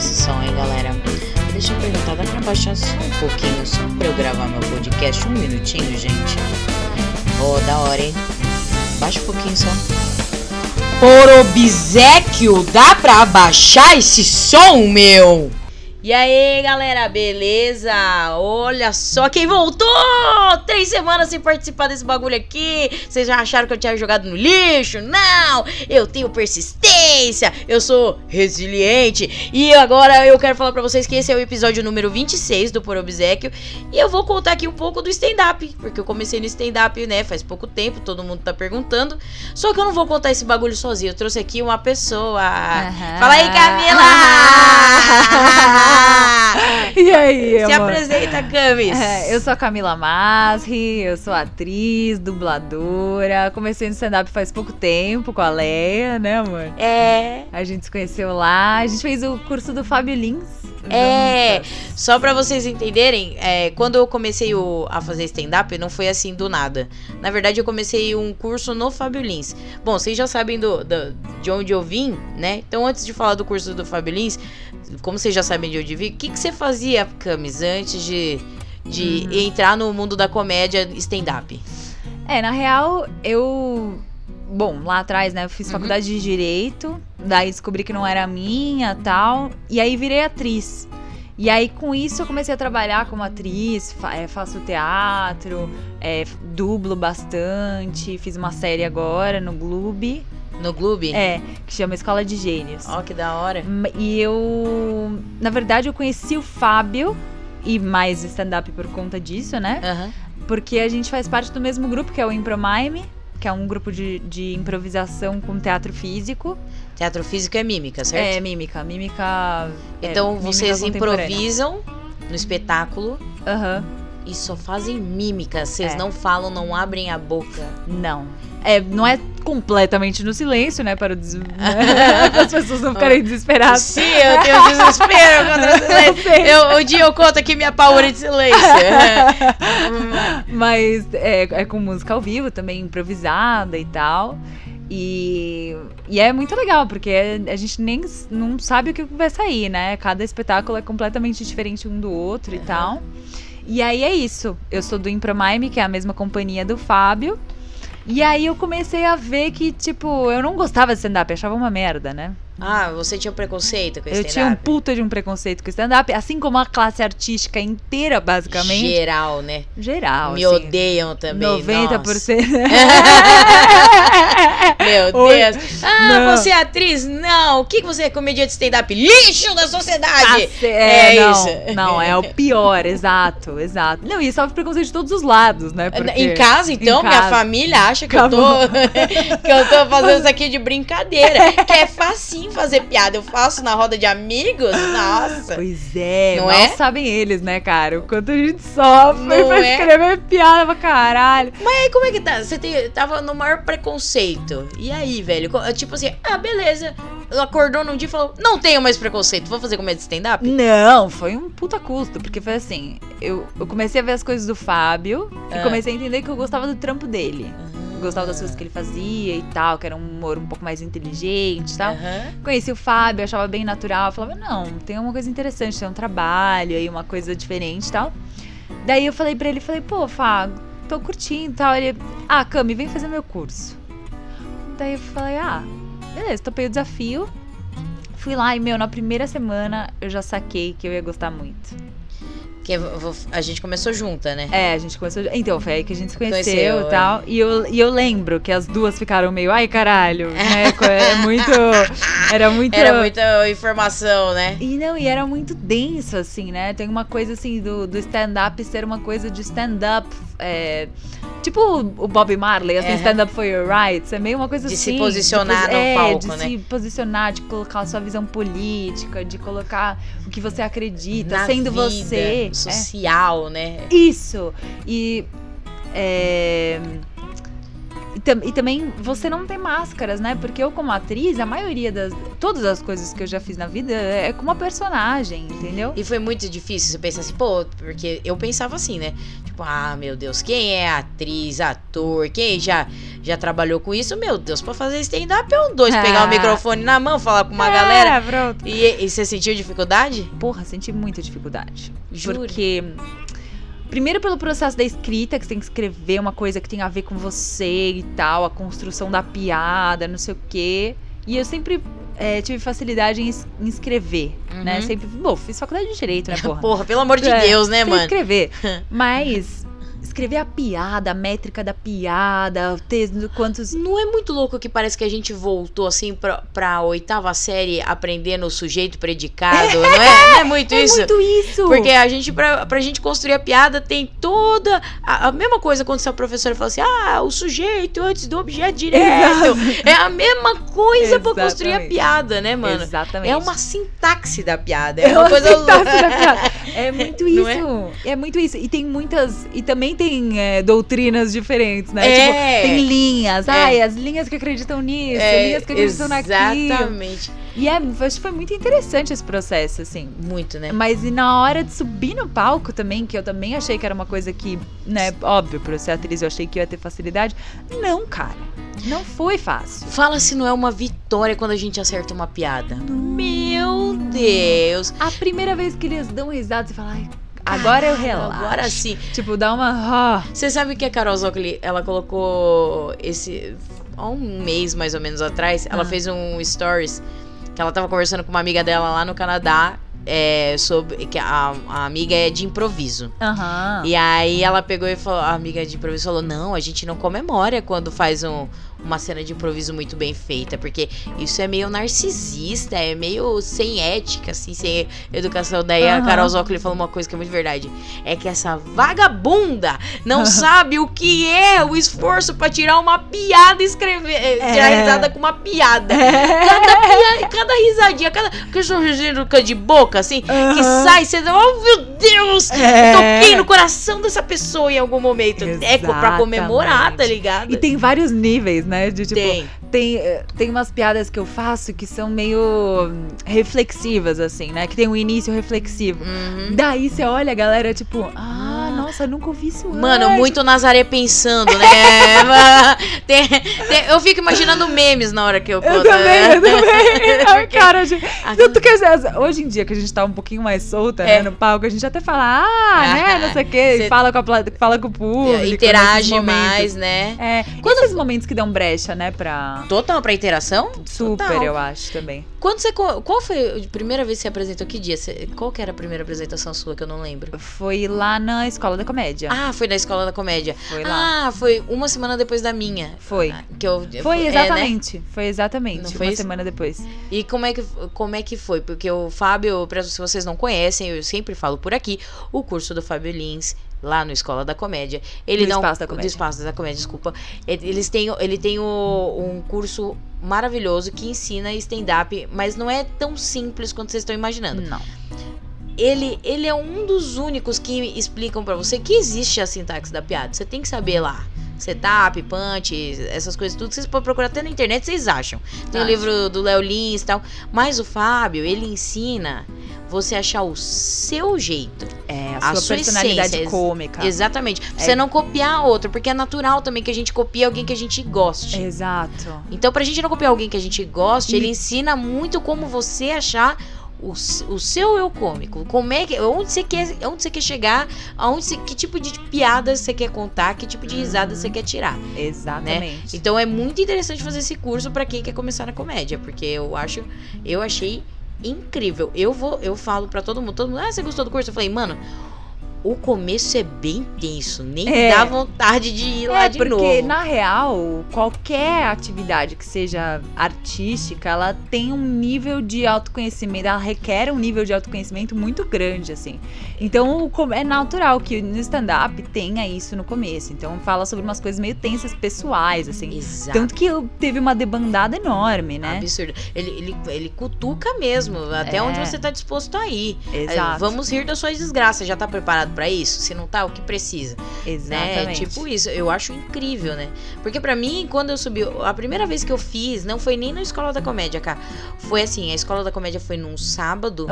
esse som, hein, galera? Deixa eu perguntar, dá pra baixar só um pouquinho, só pra eu gravar meu podcast? Um minutinho, gente. Ô, oh, da hora, hein? Baixa um pouquinho só. Por obsequio, dá pra abaixar esse som, meu? E aí, galera, beleza? Olha só quem voltou! Três semanas sem participar desse bagulho aqui. Vocês já acharam que eu tinha jogado no lixo? Não! Eu tenho persistência, eu sou resiliente. E agora eu quero falar pra vocês que esse é o episódio número 26 do Por Obsequio. E eu vou contar aqui um pouco do stand-up. Porque eu comecei no stand-up, né, faz pouco tempo, todo mundo tá perguntando. Só que eu não vou contar esse bagulho sozinho. Eu trouxe aqui uma pessoa. Uhum. Fala aí, Camila! e aí, Se amor? apresenta, Camis. É, eu sou a Camila Masri, eu sou atriz, dubladora. Comecei no stand-up faz pouco tempo com a Leia, né, amor? É. A gente se conheceu lá. A gente fez o curso do Fábio Lins. É, só para vocês entenderem, é, quando eu comecei o, a fazer stand-up, não foi assim do nada. Na verdade, eu comecei um curso no Fábio Lins. Bom, vocês já sabem do, do, de onde eu vim, né? Então, antes de falar do curso do Fábio Lins, como vocês já sabem de onde eu vim, o que, que você fazia, Camis, antes de, de uhum. entrar no mundo da comédia stand-up? É, na real, eu bom, lá atrás, né, eu fiz uhum. faculdade de direito, daí descobri que não era minha, tal, e aí virei atriz. E aí com isso eu comecei a trabalhar como atriz, é, faço teatro, é, dublo bastante, fiz uma série agora no Gloob. No Gloob? É, que chama Escola de Gênios. Ó, oh, que da hora. E eu, na verdade, eu conheci o Fábio e mais stand-up por conta disso, né? Uhum. Porque a gente faz parte do mesmo grupo, que é o Impromime que é um grupo de, de improvisação com teatro físico. Teatro físico é mímica, certo? É, mímica. Mímica. É, então é, vocês mímica improvisam no espetáculo. Aham. Uhum. E só fazem mímica. Vocês é. não falam, não abrem a boca. Não. É, não é completamente no silêncio, né? Para, des... para as pessoas não ficarem desesperadas. Sim, eu tenho desespero contra silêncio. Eu, o dia eu conto aqui minha paura de silêncio. Mas é, é com música ao vivo também, improvisada e tal. E, e é muito legal, porque a gente nem não sabe o que vai sair, né? Cada espetáculo é completamente diferente um do outro uhum. e tal. E aí é isso. Eu sou do Impromime, que é a mesma companhia do Fábio. E aí eu comecei a ver que, tipo, eu não gostava de stand-up, achava uma merda, né? Ah, você tinha um preconceito com stand-up? Eu tinha um puta de um preconceito com stand-up, assim como a classe artística inteira, basicamente. Geral, né? Geral, Me assim, odeiam também, 90%. Meu Deus. Ah, não. você é atriz? Não. O que você é comediante stand-up? Lixo da sociedade! Ah, é, é não, isso. Não, é o pior, exato, exato. Não, e sofre preconceito de todos os lados, né? Porque... Em casa, então, em minha casa. família acha que eu, tô, que eu tô fazendo isso aqui de brincadeira. Que é facinho fazer piada, eu faço na roda de amigos, nossa. Pois é, não é? sabem eles, né, cara? O quanto a gente sofre não pra é? escrever piada pra caralho. Mas aí, como é que tá? Você tem, tava no maior preconceito. E aí, velho? Tipo assim, ah, beleza. Acordou num dia e falou: Não tenho mais preconceito, vou fazer comédia stand-up? Não, foi um puta custo, porque foi assim: eu, eu comecei a ver as coisas do Fábio ah. e comecei a entender que eu gostava do trampo dele. Uhum gostava das coisas que ele fazia e tal, que era um humor um pouco mais inteligente e tal. Uhum. Conheci o Fábio, achava bem natural. Falava, não, tem uma coisa interessante, tem um trabalho aí, uma coisa diferente e tal. Daí eu falei pra ele, falei, pô, Fábio, tô curtindo e tal. Ele, ah, Cami, vem fazer meu curso. Daí eu falei, ah, beleza, topei o desafio. Fui lá e, meu, na primeira semana eu já saquei que eu ia gostar muito. Que a gente começou junta, né? É, a gente começou. Então, foi aí que a gente se conheceu, e tal. É. E eu, e eu lembro que as duas ficaram meio, ai caralho, né? É muito. Era muito. Era muita informação, né? E não, e era muito denso, assim, né? Tem uma coisa assim do, do stand-up ser uma coisa de stand-up. É, tipo o Bob Marley, assim, stand-up for your rights. É meio uma coisa de assim. Se posicionar de, no é, palco, de né? se posicionar, de colocar a sua visão política, de colocar o que você acredita, Na sendo vida. você social, é. né? Isso. E. É... E, tam- e também você não tem máscaras, né? Porque eu, como atriz, a maioria das. Todas as coisas que eu já fiz na vida é com uma personagem, entendeu? E foi muito difícil você pensar assim, pô, porque eu pensava assim, né? Tipo, ah, meu Deus, quem é atriz, ator, quem já, já trabalhou com isso? Meu Deus, pra fazer stand-up é um dois, pegar Ah. o microfone na mão, falar com uma galera. É, pronto. E, e você sentiu dificuldade? Porra, senti muita dificuldade. Juro. Porque. Primeiro pelo processo da escrita, que você tem que escrever uma coisa que tem a ver com você e tal, a construção da piada, não sei o quê. E eu sempre é, tive facilidade em, em escrever, né? Uhum. Sempre, bom, fiz faculdade de Direito, né, porra? Porra, pelo amor de É, Deus, né, mano? escrever. Mas escrever a piada, a métrica da piada, o texto, quantos... Não é muito louco que parece que a gente voltou assim pra, pra oitava série aprendendo o sujeito predicado, não é? Não é muito É isso? muito isso! Porque a gente, pra, pra gente construir a piada, tem toda. A, a mesma coisa quando a professora fala assim: ah, o sujeito antes do objeto direto. É a mesma coisa pra construir a piada, né, mano? Exatamente. É uma sintaxe da piada. É, É uma uma coisa louca. É muito Não isso. É? muito isso. E tem muitas. E também tem é, doutrinas diferentes, né? É. Tipo, tem linhas. É. Ai, as linhas que acreditam nisso, É, linhas que acreditam naquilo. Exatamente. E é, acho que foi muito interessante esse processo, assim. Muito, né? Mas e na hora de subir no palco também, que eu também achei que era uma coisa que, né, óbvio, por eu ser atriz eu achei que ia ter facilidade. Não, cara. Não foi fácil. Fala se não é uma vitória quando a gente acerta uma piada. Meu Deus. A primeira vez que eles dão risada, você fala, ai, agora eu relaxo. Agora sim. Tipo, dá uma. Você sabe que a Carol Zocoli, ela colocou esse. Há um mês mais ou menos atrás, ela Ah. fez um stories que ela tava conversando com uma amiga dela lá no Canadá. É, sobre que a, a amiga é de improviso. Aham. E aí ela pegou e falou, a amiga de improviso falou: "Não, a gente não comemora quando faz um, uma cena de improviso muito bem feita, porque isso é meio narcisista, é meio sem ética, assim, sem educação". Daí a Aham. Carol Zócoli falou uma coisa que é muito verdade, é que essa vagabunda não sabe o que é o esforço pra tirar uma piada e escrever, é. tirar É. risada com uma piada. Cada, pia- cada risadinha, cada que sorrisinho de boca assim, que Aham. sai, você oh meu Deus, É. toquei no coração dessa pessoa em algum momento. É co- pra comemorar, tá Exatamente. ligado? E tem vários níveis, né? De tipo, Tem. tem, eh, tem umas piadas que eu faço que são meio hum, reflexivas, assim, né? Que tem um início reflexivo. Uhum. Daí você olha a galera, tipo, ah, nossa, nunca ouvi isso Mano, antes. muito Nazaré pensando, né? Tem- tem- eu fico imaginando memes na hora que eu conto. Eu também, eu também. Ai, cara, gente, Ah, tanto que hoje em dia que a gente tá um pouquinho mais solta, É. né, no palco, a gente até fala, ah, né, não sei o quê, Cê- e fala com, a, fala com o público. nesses interage mais, né? É, quando esses momentos que dão brecha, né, pra... Total pra interação? Super, Total. eu acho, também. Quando você. Qual foi a primeira vez que você apresentou? Que dia? Você- qual que era a primeira apresentação sua que eu não lembro? Foi lá na Escola da Comédia. Ah, foi na escola da comédia. Foi lá. Ah, foi uma semana depois da minha. Foi. Ah, Que eu, Foi é, né? exatamente. Foi exatamente. Não foi uma isso? semana depois. E como é, que, como é que foi? Porque o Fábio, pra- se vocês não conhecem, eu sempre falo por aqui, o curso do Fábio Lins, lá no Escola da Comédia. Ele Do não, Espaço da Comédia. Do Espaço da Comédia, desculpa. Ele- Eles têm, ele tem o- um curso maravilhoso que ensina stand-up, mas não é tão simples quanto vocês estão imaginando. Não. Ele, ele é um dos únicos que explicam pra você que existe a sintaxe da piada. Você tem que saber lá. Setup, punch, essas coisas tudo. Vocês podem procurar até na internet, vocês acham. Tem o livro do Léo Lins e tal. Mas o Fábio, ele ensina você achar o seu jeito. É, a, A sua sua personalidade essência, cômica. Exatamente. Pra você não copiar outro, porque é natural também que a gente copie alguém que a gente goste. Exato. Então, pra gente não copiar alguém que a gente goste, E- ele ensina muito como você achar o, o seu eu cômico. Como é que, onde você quer, onde você quer chegar, aonde você- que tipo de piada você quer contar, que tipo de risada você quer tirar. Exatamente. Então é muito interessante fazer esse curso pra quem quer começar na comédia, porque eu acho, eu achei incrível. Eu vou, eu falo pra todo mundo, todo mundo, ah, você gostou do curso? Eu falei, mano, o começo é bem tenso, nem É. dá vontade de ir lá É, de porque novo. na real, qualquer atividade que seja artística, ela tem um nível de autoconhecimento, ela requer um nível de autoconhecimento muito grande, assim. Então, é natural que no stand-up tenha isso no começo. Então, fala sobre umas coisas meio tensas pessoais, assim. Exato. Tanto que teve uma debandada enorme, né? Absurdo. Ele, ele, ele cutuca mesmo, até É. onde você tá disposto a ir. É, Exato. Vamos rir das suas desgraças. Já tá preparado pra isso? Se não tá, o que precisa? Né? Exatamente. Tipo isso, eu acho incrível, né? Porque pra mim, quando eu subi, a primeira vez que eu fiz, não foi nem na Escola da Comédia, cara. Foi assim, a Escola da Comédia foi num sábado,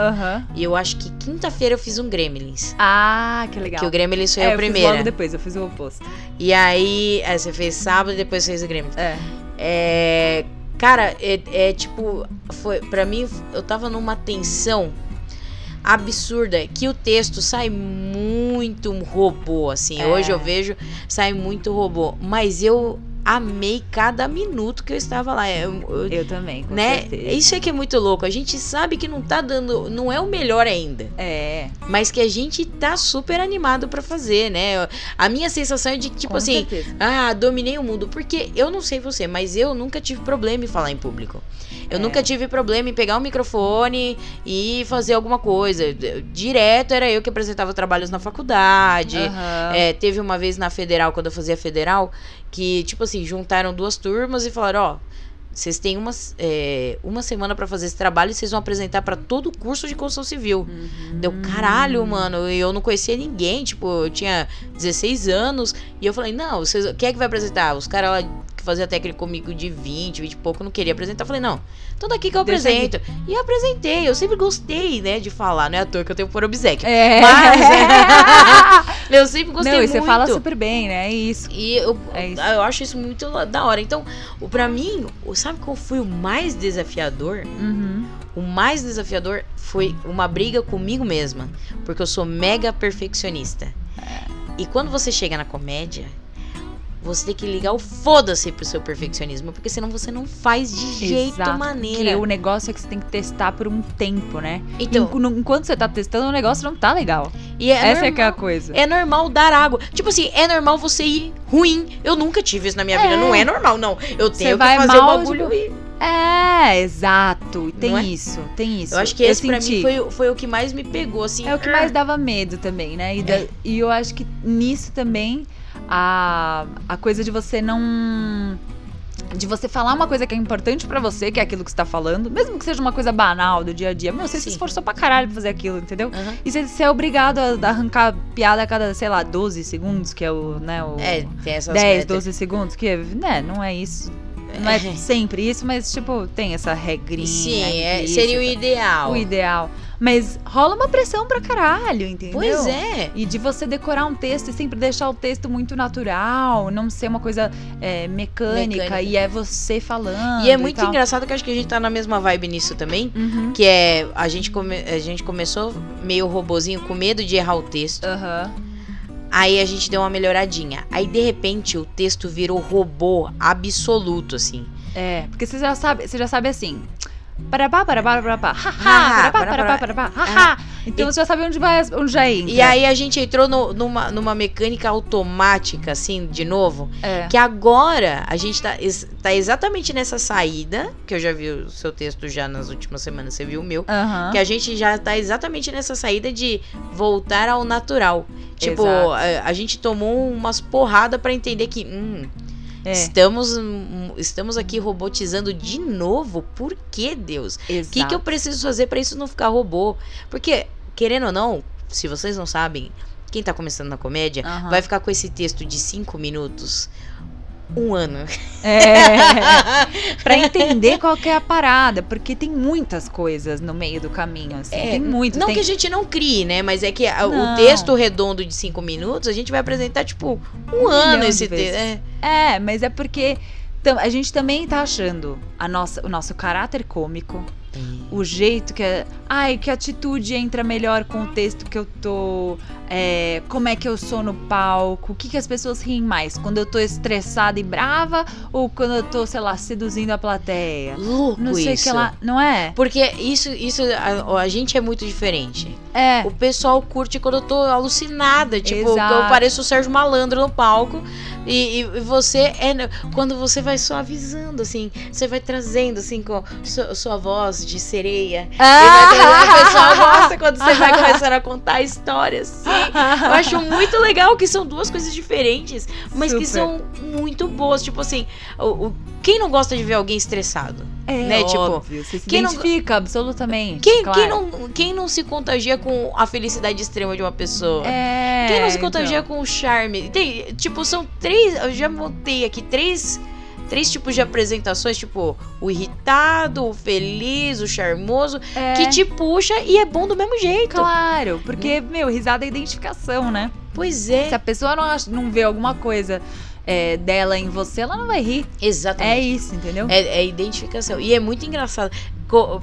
e eu acho que quinta-feira eu fiz um Gremlins. Ah, que legal. Que o Gremlins foi é, a eu fiz primeira. logo depois, eu fiz o oposto. E aí, aí você fez sábado e depois fez o Gremlins. É. É, cara, é, é tipo, foi para mim eu tava numa tensão absurda que o texto sai muito robô assim. É. Hoje eu vejo sai muito robô, mas eu amei cada minuto que eu estava lá. Eu- eu- Eu também, com né? certeza. Isso é que é muito louco. A gente sabe que não tá dando, não é o melhor ainda, É, mas que a gente tá super animado pra fazer, né? A minha sensação é de que, tipo com assim, certeza. ah, dominei o mundo. Porque eu não sei você, mas eu nunca tive problema em falar em público. Eu É. nunca tive problema em pegar o microfone e fazer alguma coisa. Direto era eu que apresentava trabalhos na faculdade. Aham. É, teve uma vez na federal, quando eu fazia federal, que, tipo assim, juntaram duas turmas e falaram: ó. Vocês têm uma, é, uma semana pra fazer esse trabalho e vocês vão apresentar pra todo o curso de construção civil. Uhum. Deu caralho, mano. E eu não conhecia ninguém. Tipo, eu tinha 16 anos. E eu falei, não, vocês, quem é que vai apresentar? Os caras lá que faziam técnica comigo de 20, 20 e pouco não queria apresentar. Eu falei, não, então daqui que eu Deixa apresento. E eu apresentei. Eu sempre gostei, né, de falar. Não é à toa que eu tenho por obsequio. É. Mas, eu sempre gostei Não, e muito. você fala super bem, né? É isso. E eu, É isso. eu acho isso muito da hora. Então, o, pra mim, sabe qual foi o mais desafiador? Uhum. O mais desafiador foi uma briga comigo mesma, porque eu sou mega perfeccionista. E quando você chega na comédia, você tem que ligar o foda-se pro seu perfeccionismo, porque senão você não faz de jeito Exato, maneira. Porque o negócio é que você tem que testar por um tempo, né? Então, Enqu- Enquanto você tá testando, o negócio não tá legal. e é Essa é normal, que é a coisa. é normal dar água. Tipo assim, é normal você ir ruim. Eu nunca tive isso na minha É. vida. Não é normal, não. Eu tenho que vai fazer o mal, bagulho e É, exato. Tem é? isso, tem isso. Eu acho que esse pra senti. mim foi, o- foi o que mais me pegou, assim. É o que mais dava medo também, né? E, da- É. e eu acho que nisso também a, a coisa de você não. De você falar uma coisa que é importante pra você, que é aquilo que você tá falando, mesmo que seja uma coisa banal do dia a dia. Meu, você se Sim. esforçou pra caralho pra fazer aquilo, entendeu? Aham. E você, você é obrigado a arrancar piada a cada, sei lá, 12 segundos, que é o, né, o É, tem essas 10, metas. 12 segundos, que, né, não é isso. Não é sempre isso, mas, tipo, tem essa regrinha. Sim, é, isso, seria o tá- ideal. o ideal. Mas rola uma pressão pra caralho, entendeu? Pois é. E de você decorar um texto e sempre deixar o texto muito natural, não ser uma coisa é, mecânica, Mecânica. e é você falando. E é muito tal. engraçado que acho que a gente tá na mesma vibe nisso também. Uhum. Que é, a gente, come- a gente começou meio robozinho com medo de errar o texto. Aham. Aí a gente deu uma melhoradinha. Aí de repente o texto virou robô absoluto, assim. É, porque você já sabe, você já sabe assim. Parabá, parabá, parabá, haha, Ah, parabá, parabá, parabá, haha. Então você já sabe onde vai, onde já entra. E aí a gente entrou no- numa, numa mecânica automática, assim, de novo. É. Que agora a gente tá, tá exatamente nessa saída. Que eu já vi o seu texto já nas últimas semanas, você viu o meu. Que a gente já tá exatamente nessa saída de voltar ao natural. Tipo, a, a gente tomou umas porradas pra entender que. Hum, É, estamos, hum, estamos aqui robotizando de novo. Por que, Deus? O que, que eu preciso fazer pra isso não ficar robô? Porque, querendo ou não, se vocês não sabem, quem tá começando na comédia vai ficar com esse texto de cinco minutos. Um ano. É, pra entender qual que é a parada, porque tem muitas coisas no meio do caminho, assim. É, tem muitas. Não tem... que a gente não crie, né? Mas é que a- o texto redondo de cinco minutos, a gente vai apresentar, tipo, um, ano milhão esse texto. É. É, mas é porque a gente também tá achando a nossa, o nosso caráter cômico, o jeito que é. Ai, que atitude entra melhor com o texto que eu tô. é, como é que eu sou no palco? O que, que as pessoas riem mais? Quando eu tô estressada e brava ou quando eu tô, sei lá, seduzindo a plateia? Louco Não sei isso. que lá. Não é? Porque isso, isso a, a gente é muito diferente. É. O pessoal curte quando eu tô alucinada. Tipo, Exato. eu pareço o Sérgio Malandro no palco. E, e você é. Quando você vai suavizando, assim, você vai trazendo, assim, com sua, sua voz de sereia. E vai trazendo, o pessoal gosta quando você vai começando a contar histórias, assim. Eu acho muito legal que são duas coisas diferentes, mas que Super. são muito boas. Tipo assim, o, o- quem não gosta de ver alguém estressado? É, né, tipo, óbvio. Você se quem não- identifica, absolutamente. Quem, claro. quem, não, quem não se contagia com a felicidade extrema de uma pessoa? É, Quem não se contagia então. com o charme? Tem, tipo, são três. Eu já montei aqui três. Três tipos de apresentações, tipo, o irritado, o feliz, o charmoso, É, que te puxa e é bom do mesmo jeito. Claro, porque, meu, risada é identificação, né? Pois é. Se a pessoa não, não vê alguma coisa é, dela em você, ela não vai rir. É Exatamente. isso, entendeu? É, é identificação. E é muito engraçado.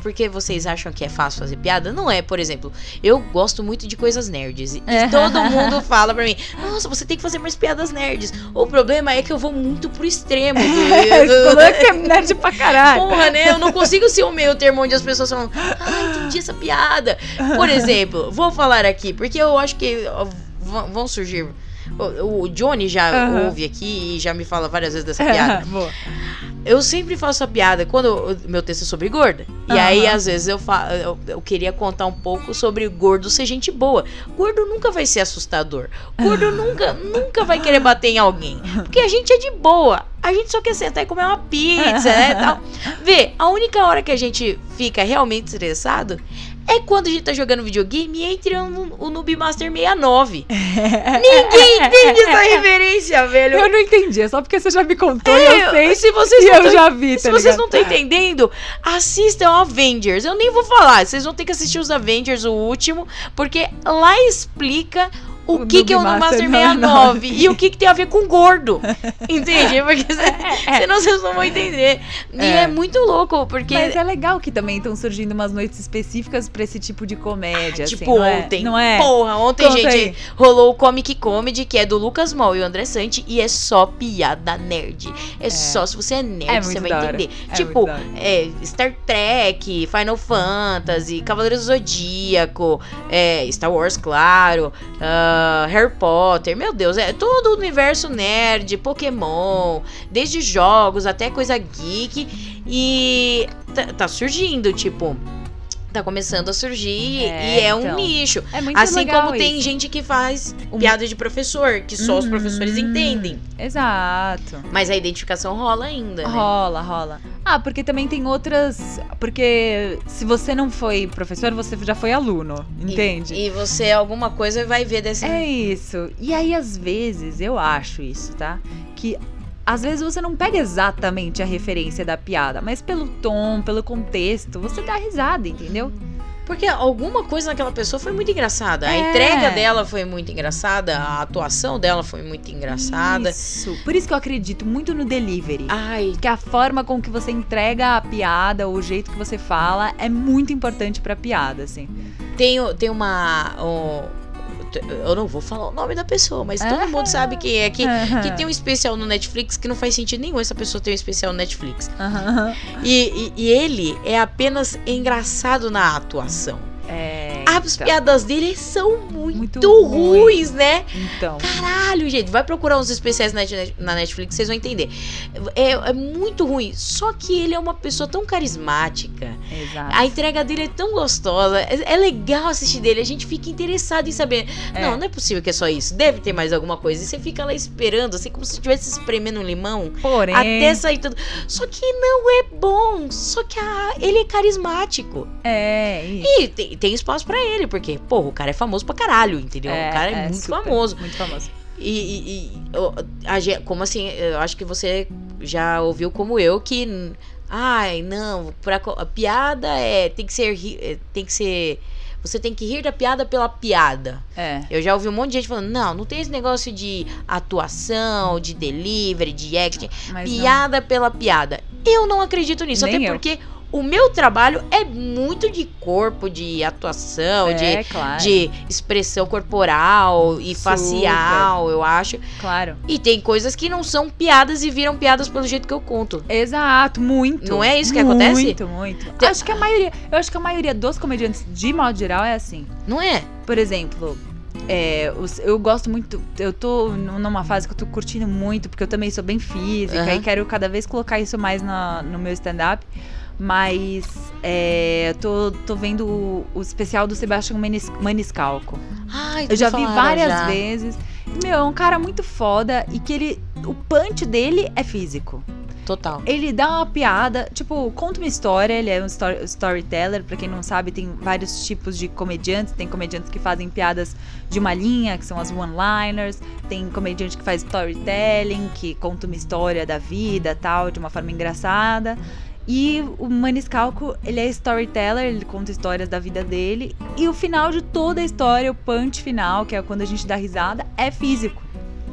Porque vocês acham que é fácil fazer piada? Não é, por exemplo, eu gosto muito de coisas nerds. E É. todo mundo fala pra mim: Nossa, você tem que fazer mais piadas nerds. O problema é que eu vou muito pro extremo. É, do- Falou que é nerd pra caralho. Porra, né? Eu não consigo ser o meio termo onde as pessoas falam, ah, entendi essa piada. Por exemplo, vou falar aqui, porque eu acho que vão surgir. O, o Johnny já Aham. ouve aqui e já me fala várias vezes dessa piada. Boa. Eu sempre faço a piada quando o meu texto é sobre gorda. E aí, às vezes, eu, fa eu, eu queria contar um pouco sobre gordo ser gente boa. Gordo nunca vai ser assustador. Gordo nunca, nunca vai querer bater em alguém. Porque a gente é de boa. A gente só quer sentar e comer uma pizza, né? Tal. Vê, a única hora que a gente fica realmente estressado é quando a gente tá jogando videogame e entra no, o Noob Master 69. Ninguém entende essa referência, velho. Eu não entendi, é só porque você já me contou e É, eu sei. se vocês e não eu tão- já vi, se tá vocês ligado? não estão entendendo, assistam Avengers. Eu nem vou falar, vocês vão ter que assistir os Avengers, o último, porque lá explica o, O que, que é o Master Master 69 e o que, que tem a ver com gordo. Entende? Porque se- É. senão vocês não vão entender. E É. é muito louco, porque. Mas é legal que também estão surgindo umas noites específicas pra esse tipo de comédia. assim, Tipo, não é? ontem. Não é? Porra, ontem, Conta gente, aí. rolou o Comic Comedy, que é do Lucas Mol e o André Sante, e é só piada nerd. É, só se você é nerd, É você vai entender. É tipo, é, Star Trek, Final Fantasy, Cavaleiros do Zodíaco, é, Star Wars, claro, ah, Harry Potter, meu Deus, é todo o universo nerd, Pokémon, desde jogos até coisa geek, e tá, tá surgindo, tipo. Tá começando a surgir É, e é um então. nicho. É muito Assim como tem isso. gente que faz Um- piada de professor, que só os Uhum. professores entendem. Exato. Mas a identificação rola ainda, né? Rola, rola. Ah, porque também tem outras. Porque se você não foi professor, você já foi aluno, E- entende? E, você, alguma coisa, vai ver desse. É isso. E aí, às vezes, eu acho isso, tá? Que às vezes você não pega exatamente a referência da piada, mas pelo tom, pelo contexto, você dá risada, entendeu? Porque alguma coisa naquela pessoa foi muito engraçada. A É. entrega dela foi muito engraçada, a atuação dela foi muito engraçada. Isso. Por isso que eu acredito muito no delivery. Ai, Que a forma com que você entrega a piada, o jeito que você fala, é muito importante pra piada, assim. tem, tem uma. um- eu não vou falar o nome da pessoa, mas todo Ah. mundo sabe quem é. Que, que tem um especial no Netflix que não faz sentido nenhum essa pessoa ter um especial no Netflix. E, e- e ele é apenas engraçado na atuação. É. As então, piadas dele são muito, Muito ruim. ruins, né? Então. Caralho, gente, vai procurar uns especiais na Netflix, vocês vão entender. É, é muito ruim. Só que ele é uma pessoa tão carismática. Exato. A entrega dele é tão gostosa. É, é legal assistir dele. A gente fica interessado em saber. É. Não, não é possível que é só isso. Deve ter mais alguma coisa. E você fica lá esperando, assim, como se estivesse espremendo um limão. Porém. Até sair tudo. Só que não é bom. Só que a- ele é carismático. É, isso. E tem, tem espaço pra ele, porque, porra, o cara é famoso pra caralho, entendeu? o cara é, muito super, famoso. Muito famoso. E, e- e, como assim? Eu acho que você já ouviu como eu que. Ai, não, pra, a piada é. Tem que ser. é, Tem que ser. Você tem que rir da piada pela piada. É. Eu já ouvi um monte de gente falando, não, não tem esse negócio de atuação, de delivery, de acting. Mas não- piada pela piada. Eu não acredito nisso, Nem até eu. porque o meu trabalho é muito de corpo, de atuação, de é, claro. de expressão corporal e Super. facial, eu acho. Claro. E tem coisas que não são piadas e viram piadas pelo jeito que eu conto. Exato, muito. Não é isso que acontece? Muito, muito. Tem- Acho que a maioria, eu acho que a maioria dos comediantes, de modo geral, é assim. Não é? Por exemplo, é, eu gosto muito. Eu tô numa fase que eu tô curtindo muito, porque eu também sou bem física Aham. e quero cada vez colocar isso mais na- no meu stand-up. Mas é, eu tô, tô vendo o, o especial do Sebastião Manis, Maniscalco. Ai, Eu já vi várias já. vezes. Meu, é um cara muito foda e que ele o punch dele é físico. Total. Ele dá uma piada, tipo, conta uma história, ele é um story, storyteller, pra quem não sabe, tem vários tipos de comediantes, tem comediantes que fazem piadas de uma linha, que são as one-liners, tem comediante que faz storytelling, que conta uma história da vida, tal, de uma forma engraçada. E o Maniscalco, ele é storyteller, ele conta histórias da vida dele. E o final de toda a história, o punch final, que é quando a gente dá risada, é físico.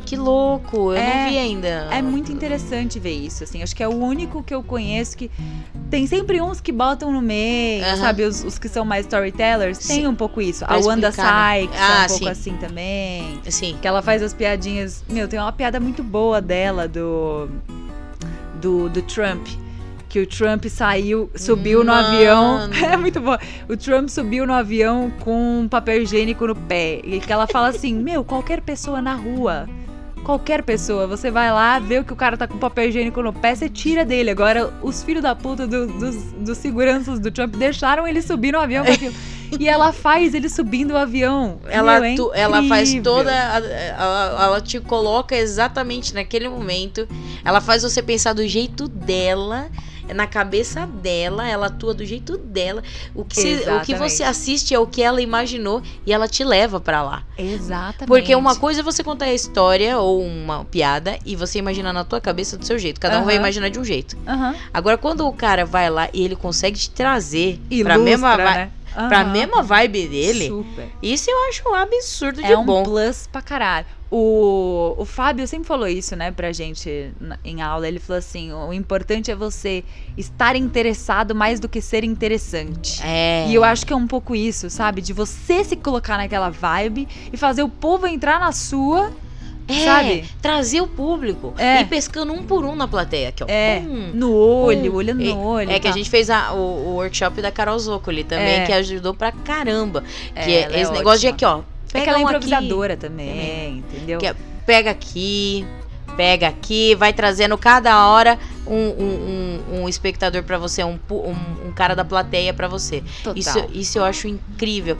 Que louco, eu É, não vi ainda. É muito interessante ver isso, assim. Acho que é o único que eu conheço que. Tem sempre uns que botam no meio, Aham. sabe? Os, os que são mais storytellers. Tem Sim. um pouco isso. Pra a Wanda explicar, né? Sykes é Ah, um pouco sim. assim também. Sim. Que ela faz as piadinhas. Meu, tem uma piada muito boa dela do. Do, do Trump. Que o Trump saiu, subiu no Mano. avião. É muito bom. O Trump subiu no avião com um papel higiênico no pé. E que ela fala assim: Meu, qualquer pessoa na rua. Qualquer pessoa, você vai lá, vê o que o cara tá com papel higiênico no pé, você tira dele. Agora, os filhos da puta do- dos, dos seguranças do Trump deixaram ele subir no avião com aquilo. E ela faz ele subindo o avião. Ela, Meu, é tu- ela faz toda. a- ela te coloca exatamente naquele momento. Ela faz você pensar do jeito dela. Na cabeça dela, ela atua do jeito dela. O que, se- o que você assiste é o que ela imaginou e ela te leva pra lá. Exatamente. Porque uma coisa é você contar a história ou uma piada e você imaginar na tua cabeça do seu jeito. Cada um vai imaginar de um jeito. Aham. Agora, quando o cara vai lá e ele consegue te trazer pra Ilustra, mesma, vi- né? pra mesma vibe dele, Super. isso eu acho um absurdo de É um bom. plus pra caralho. O, o Fábio sempre falou isso, né, pra gente em aula. Ele falou assim: o importante é você estar interessado mais do que ser interessante. É. E eu acho que é um pouco isso, sabe? De você se colocar naquela vibe e fazer o povo entrar na sua. É, sabe? trazer o público. É. E pescando um por um na plateia aqui, ó. É, no olho, olhando É- no olho. É que a tá? gente fez a- o, o workshop da Carol Zoccoli também, É. que ajudou pra caramba. É, que é é esse negócio de ótima. aqui, ó. É Pega que ela é um aqui, improvisadora também, entendeu? Que é- pega aqui, pega aqui, vai trazendo cada hora um, um, um, um espectador pra você, um, um, cara da plateia pra você. Total. Isso, isso eu acho incrível.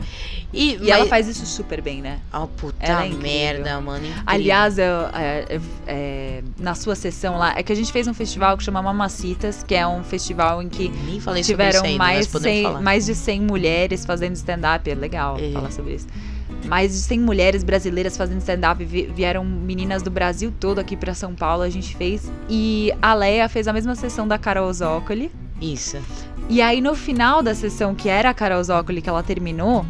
E, E ela faz isso super bem, né? Oh, puta ela é merda, mano. incrível. Aliás, eu, é, é, na sua sessão lá, é que a gente fez um festival que chama Mamacitas, que é um festival em que tiveram ainda, mais, mas podemos 100 falar. mais de 100 mulheres fazendo stand-up. É legal É. falar sobre isso. Mais de 100 mulheres brasileiras fazendo stand-up. Vi- Vieram meninas do Brasil todo aqui pra São Paulo, a gente fez. E a Leia fez a mesma sessão da Carol Zócoli. Isso. E aí, no final da sessão, que era a Carol Zócoli, que ela terminou,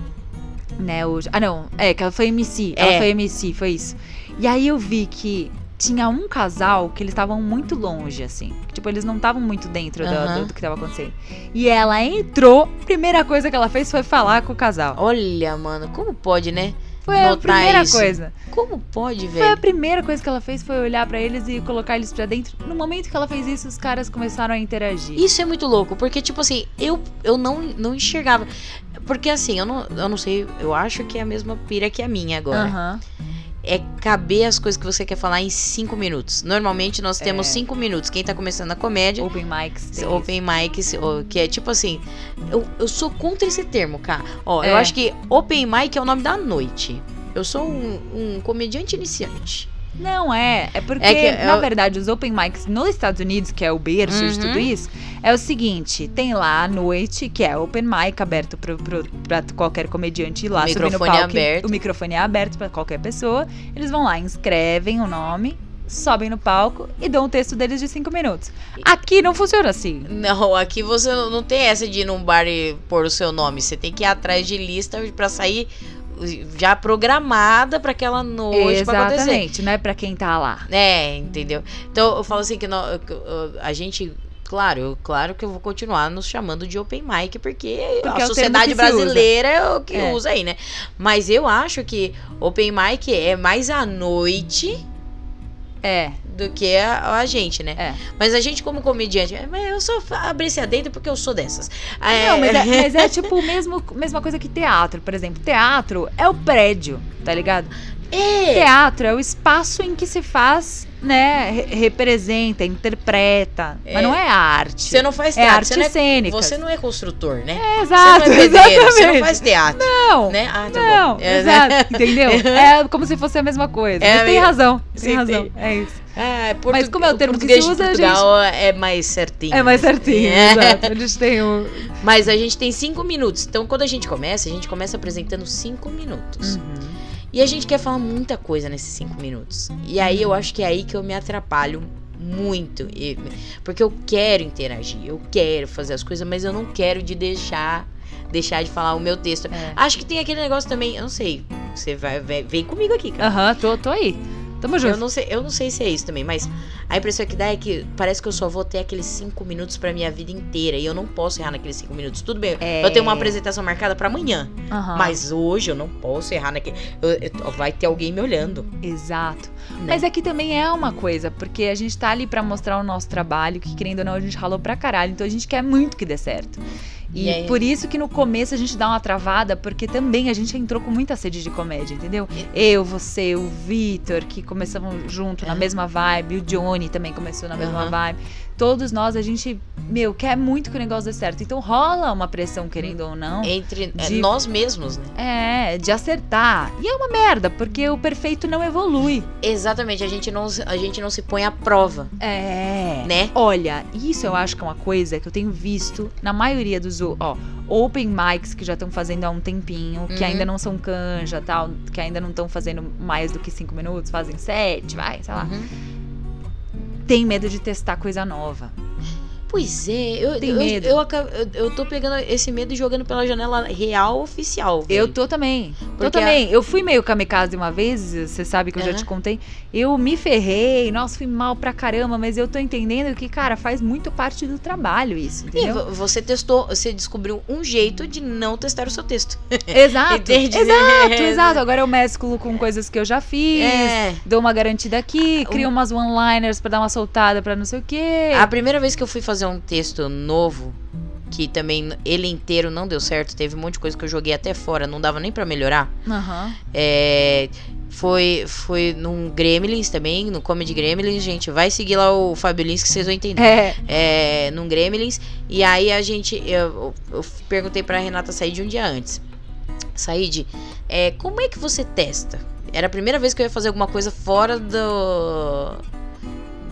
né? O, ah, não. É, que ela foi MC. Ela É. foi MC, foi isso. E aí eu vi que tinha um casal que eles estavam muito longe, assim. Tipo, eles não estavam muito dentro do- Aham. do, do que tava acontecendo. E ela entrou, primeira coisa que ela fez foi falar com o casal. Olha, mano, como pode, né? Foi a notar primeira isso. coisa. Como pode, Foi a velho? primeira coisa que ela fez foi olhar pra eles e colocar eles pra dentro. No momento que ela fez isso, os caras começaram a interagir. Isso é muito louco, porque, tipo assim, eu, eu não, não enxergava. Porque, assim, eu não, eu não sei, eu acho que é a mesma pira que a minha agora. Aham. É caber as coisas que você quer falar em cinco minutos. Normalmente nós temos É. cinco minutos. Quem tá começando a comédia, Open mics. open mic, se- ou- que é tipo assim. Eu, eu sou contra esse termo, cara. Ó, eu É. acho que open mic é o nome da noite. Eu sou um, um comediante iniciante. Não é, é porque, É que é na o- verdade, os open mics nos Estados Unidos, que é o berço de Uhum. tudo isso, é o seguinte: tem lá a noite, que é open mic, aberto pro, pro, pra qualquer comediante ir lá O subir no palco. aberto. O microfone é aberto pra qualquer pessoa. Eles vão lá, inscrevem o nome, sobem no palco e dão o texto deles de cinco minutos. Aqui não funciona assim. Não, aqui você não não tem essa de ir num bar e pôr o seu nome. Você tem que ir atrás de lista pra sair já programada pra aquela noite. Exatamente, não é pra quem tá lá. É, entendeu? Então eu falo assim que a gente. Claro, eu- claro que eu vou continuar nos chamando de open mic, porque, Porque é a termo sociedade brasileira é o que É. usa aí, né? Mas eu acho que open mic é mais à noite É, do que a, a gente, né? é. Mas a gente, como comediante, é, mas eu só fa- abri esse adentro porque eu sou dessas. É, Não, mas é, mas é tipo mesmo, mesma coisa que teatro, por exemplo. Teatro é o prédio, tá ligado? É. Teatro é o espaço em que se faz, né? re- representa, interpreta. É. Mas não é arte. Você não faz é teatro. arte você, não é, cênica. você não é construtor, né? É, Você exato, não é pedreiro, você não faz teatro. Não, Né? Ah, tá não, bom. É, exato, né? entendeu? É como se fosse a mesma coisa. É tem razão, tem Sim, razão, tem. é isso. Ah, portu- Mas como é o termo que português se de usa, a Portugal é mais certinho. É mais certinho, É. exato. A gente tem o... Mas a gente tem cinco minutos. Então, quando a gente começa, a gente começa apresentando cinco minutos. Uhum. E a gente quer falar muita coisa nesses cinco minutos. E aí eu acho que é aí que eu me atrapalho muito. Porque eu quero interagir, eu quero fazer as coisas, mas eu não quero de deixar deixar de falar o meu texto. É. Acho que tem aquele negócio também, eu não sei. Você vai, vem comigo aqui, cara. Aham, tô, tô aí. Tamo Eu junto. não, sei, eu não sei se é isso também, mas a impressão que dá é que parece que eu só vou ter aqueles cinco minutos pra minha vida inteira. E eu não posso errar naqueles cinco minutos. Tudo bem, É. eu tenho uma apresentação marcada pra amanhã. Aham. Mas hoje eu não posso errar naquele. eu- eu- vai ter alguém me olhando. Exato. né? Mas aqui também é uma coisa, porque a gente tá ali pra mostrar o nosso trabalho, que querendo ou não, a gente ralou pra caralho, então a gente quer muito que dê certo. E E por isso que no começo a gente dá uma travada, porque também a gente entrou com muita sede de comédia, entendeu? Eu, você, o Vitor, que começamos junto na mesma vibe, o Johnny também começou na mesma Aham. vibe. Todos nós, a gente, meu, quer muito que o negócio dê certo. Então rola uma pressão, querendo ou não. Entre é, De- nós mesmos, né? É, de acertar. E é uma merda, porque o perfeito não evolui. Exatamente, a gente não, se- a gente não se põe à prova, É. né? Olha, isso eu acho que é uma coisa que eu tenho visto na maioria dos ó, open mics que já estão fazendo há um tempinho, que Uhum. ainda não são canja, tal, que ainda não estão fazendo mais do que cinco minutos, fazem sete, vai, sei lá. Uhum. Tem medo de testar coisa nova. Pois é, eu, Tem eu, medo. Eu, eu, eu tô pegando esse medo e jogando pela janela real oficial. Eu velho. tô também. Tô Porque também. Eu fui meio kamikaze uma vez, você sabe que eu já Aham. te contei. Eu me ferrei, nossa, fui mal pra caramba, mas eu tô entendendo que, cara, faz muito parte do trabalho isso, E entendeu? vo- você testou, você descobriu um jeito de não testar o seu texto. Exato. Exato, exato. Agora eu mesclo com coisas que eu já fiz. É. Dou uma garantida aqui, crio Um- umas one-liners pra dar uma soltada pra não sei o quê. A primeira vez que eu fui fazer um texto novo, que também ele inteiro não deu certo, teve um monte de coisa que eu joguei até fora, não dava nem pra melhorar. Aham. É, foi, foi num Gremlins também, no Comedy Gremlins, gente. Vai seguir lá o Fábio Lins que vocês vão entender. É. É, num Gremlins. E aí a gente. Eu, eu perguntei pra Renata Said um dia antes. Said, é, como é que você testa? Era a primeira vez que eu ia fazer alguma coisa fora do.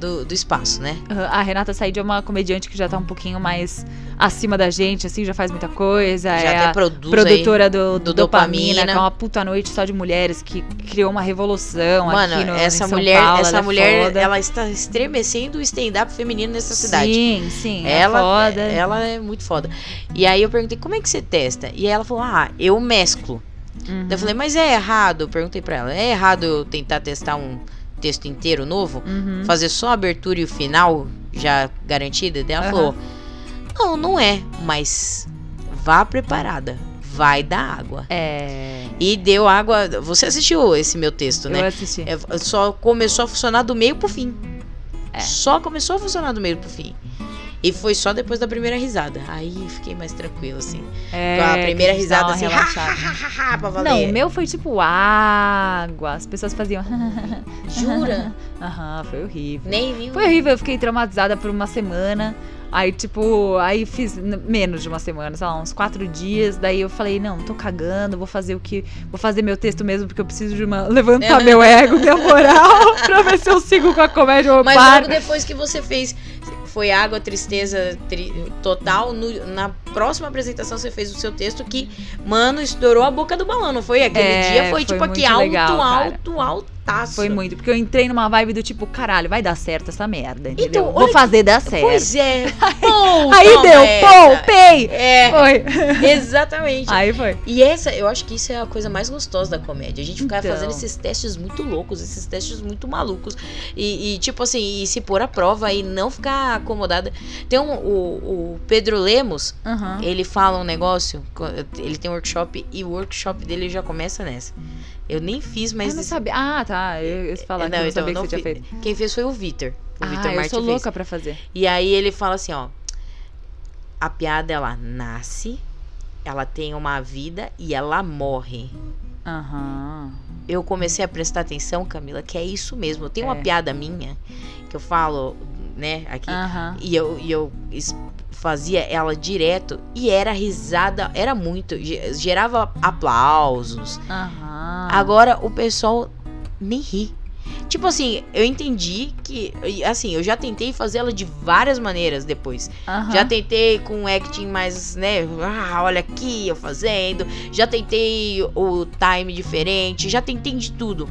Do, do espaço, né? Aham. A Renata Said é uma comediante que já tá um pouquinho mais acima da gente, assim, já faz muita coisa. Já é até produz produtora do, do do Dopamina, Dopamina. que é uma puta noite só de mulheres, que criou uma revolução aí. Mano, aqui no essa mulher, Paulo, essa ela é mulher, foda. ela está estremecendo o stand-up feminino nessa cidade. Sim, sim. Ela, é foda. ela é muito foda. E aí eu perguntei, como é que você testa? E aí ela falou, ah, eu mesclo. Uhum. Daí eu falei, mas é errado? Eu perguntei pra ela, é errado eu tentar testar um texto inteiro novo? Uhum. Fazer só a abertura e o final já garantida? Daí ela Aham. falou, não, não é, mas vá preparada, vai dar água. É. E deu água, você assistiu esse meu texto, Eu né? assisti. É, só começou a funcionar do meio pro fim. É. Só começou a funcionar do meio pro fim. E foi só depois da primeira risada. Aí fiquei mais tranquilo, assim. É, Com a primeira risada, assim, relaxada. ha, Não, o meu foi tipo água. As pessoas faziam. Jura? Aham, foi horrível. Nem viu. Foi horrível, eu fiquei traumatizada por uma semana. Aí, tipo, aí fiz menos de uma semana, sei lá, uns quatro dias. Daí eu falei, não, tô cagando, vou fazer o que. Vou fazer meu texto mesmo, porque eu preciso de uma. levantar meu ego, minha moral, pra ver se eu sigo com a comédia ou Mas paro. logo depois que você fez, foi água, tristeza tri- total. no- na próxima apresentação você fez o seu texto que, mano, estourou a boca do balão, não foi? Aquele É, dia foi, foi tipo aqui muito alto, legal, cara. alto, Foi muito, porque eu entrei numa vibe do tipo, caralho, vai dar certo essa merda, entendeu? Então, Vou fazer dar certo. Pois é. Pô, Aí deu, pô, pei! É, Foi. exatamente. Aí foi. E essa, eu acho que isso é a coisa mais gostosa da comédia. A gente ficar Então. fazendo esses testes muito loucos, esses testes muito malucos. E, e, tipo assim, e se pôr à prova e não ficar acomodada. Tem um, o, o Pedro Lemos, ele fala um negócio, ele tem um workshop e o workshop dele já começa nessa. Eu nem fiz, mas. eu não sabia. Ah, tá. Eu ia falar que eu não então, sabia que não você tinha feito. Quem fez foi o Vitor. O Ah, Vitor eu Martins sou fez. louca pra fazer. E aí ele fala assim, ó. A piada, ela nasce, ela tem uma vida e ela morre. Aham. eu comecei a prestar atenção, Camila, que é isso mesmo. Tem uma É. piada minha que eu falo, né, aqui. Aham. E eu, e eu fazia ela direto e era risada, era muito, ge- gerava aplausos. Aham. Agora o pessoal nem ri. Tipo assim, eu entendi que, assim, eu já tentei fazer ela de várias maneiras depois. Aham. Já tentei com acting mais, né? Ah, olha aqui eu fazendo. Já tentei o time diferente. Já tentei de tudo.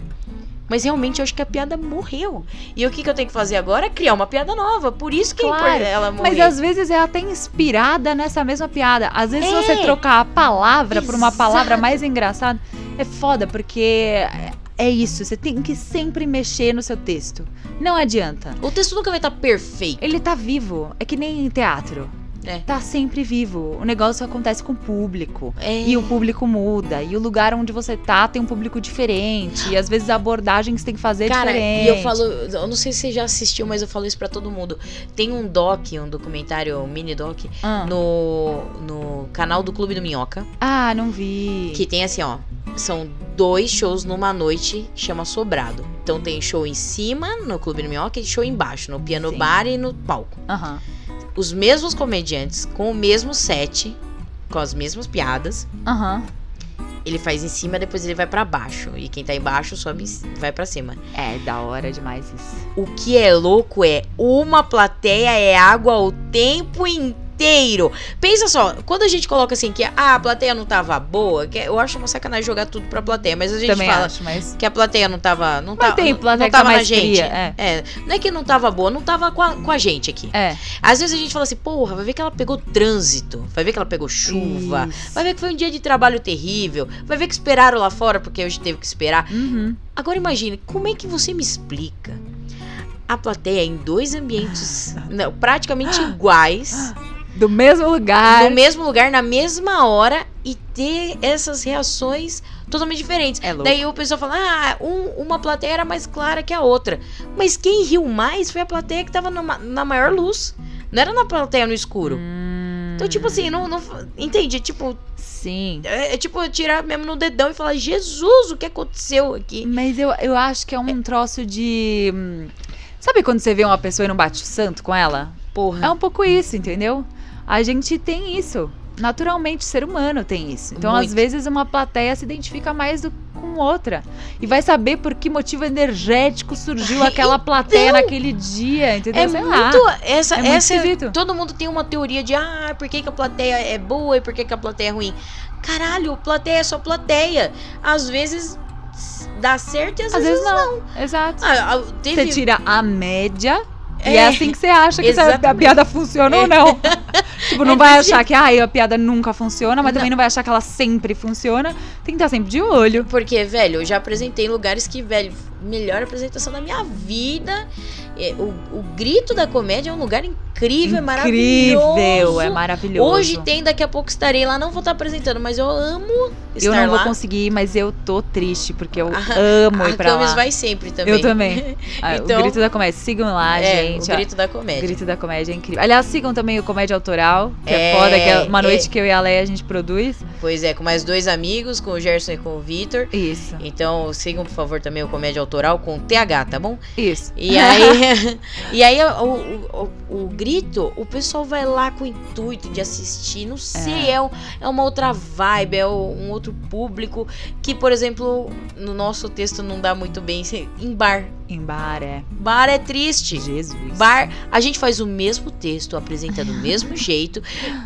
Mas realmente eu acho que a piada morreu. E o que, que eu tenho que fazer agora é criar uma piada nova. Por isso que Claro, ela morrer. Mas às vezes é até inspirada nessa mesma piada. Às vezes, É. se você trocar a palavra por uma palavra Exato. mais engraçada, é foda, porque é- é isso. Você tem que sempre mexer no seu texto. Não adianta. O texto nunca vai estar perfeito. Ele tá vivo. É que nem teatro. É. Tá sempre vivo. O negócio acontece com o público. É. E o público muda. E o lugar onde você tá tem um público diferente. E às vezes a abordagem que você tem que fazer é Cara, diferente. e eu falo, eu não sei se você já assistiu, mas eu falo isso pra todo mundo. Tem um doc, um documentário, um mini doc, Ah. no, no canal do Clube do Minhoca, Ah, não vi. que tem assim, ó, são dois shows numa noite, chama Sobrado. Então tem show em cima, no Clube do Minhoca, e show embaixo, no piano Sim. bar e no palco. Aham. Os mesmos comediantes, com o mesmo set, com as mesmas piadas, Aham. ele faz em cima, depois ele vai pra baixo. E quem tá embaixo sobe, vai pra cima. É, da hora demais isso. O que é louco é uma plateia é água o tempo inteiro. Pensa só, quando a gente coloca assim que ah, a plateia não tava boa, que eu acho uma sacanagem jogar tudo pra plateia, mas a gente Também fala acho, mas. que a plateia não tava, não tava, tem plateia não tá tava na mais gente. é. É, não é que não tava boa, não tava com a, com a gente aqui. É. Às vezes a gente fala assim, porra, vai ver que ela pegou trânsito, vai ver que ela pegou chuva, Isso. vai ver que foi um dia de trabalho terrível, vai ver que esperaram lá fora porque hoje teve que esperar. Uhum. Agora imagine, como é que você me explica a plateia em dois ambientes não, praticamente iguais, Do mesmo lugar. no mesmo lugar, na mesma hora e ter essas reações totalmente diferentes. É. Daí o pessoal fala: "Ah, um- uma plateia era mais clara que a outra". Mas quem riu mais foi a plateia que tava numa- na maior luz. Não era na plateia no escuro. Hum, Então, tipo assim, não, não entende, tipo, Sim. é, é tipo tirar mesmo no dedão e falar: "Jesus, o que aconteceu aqui?". Mas eu, eu acho que é um troço de. hum, Sabe quando você vê uma pessoa e não bate o santo com ela? Porra. É um pouco isso, entendeu? A gente tem isso. Naturalmente, o ser humano tem isso. Então, às Muito. vezes, uma plateia se identifica mais do, com outra. E vai saber por que motivo energético surgiu aquela plateia naquele dia, entendeu? É Sei lá. muito. Essa, É muito essa é- esquisito. todo mundo tem uma teoria de ah, por que, que a plateia é boa e por que, que a plateia é ruim. Caralho, plateia é só plateia. Às vezes dá certo e às, Às vezes não. Exato. Ah, ah, teve... Você tira a média. E É, é assim que você acha que a piada funciona ou É. não. tipo, não É vai achar que ah, a piada nunca funciona, mas Não. também não vai achar que ela sempre funciona. Tem que estar sempre de olho. Porque, velho, eu já apresentei em lugares que, velho, melhor apresentação da minha vida. É, O, o grito da comédia é um lugar incrível, é maravilhoso. Incrível, é maravilhoso. Hoje tem, daqui a pouco estarei lá. Não vou estar apresentando, mas eu amo estar Eu não lá. vou conseguir, mas eu tô triste, porque eu A- amo ir A pra Camis lá. vai sempre também. Eu também. Ah, Então- o Grito da Comédia. Sigam lá, é, gente. o ó. grito da comédia. Grito da Comédia é incrível. Aliás, sigam também o Comédia Autoral, que é, É, foda, que é uma é. noite que eu e a Leia a gente produz. Pois é, com mais dois amigos, com o Gerson e com o Vitor. Isso, Então sigam, por favor, também o Comédia Autoral com TH, tá bom? isso. E aí, e aí o, o, o- grito, o pessoal vai lá com o intuito de assistir. Não sei, é, um- é uma outra vibe, é um outro público que, por exemplo, no nosso texto não dá muito bem em bar. Em bar, é. Bar é triste. Jesus. Bar, a gente faz o mesmo texto, apresenta do mesmo jeito.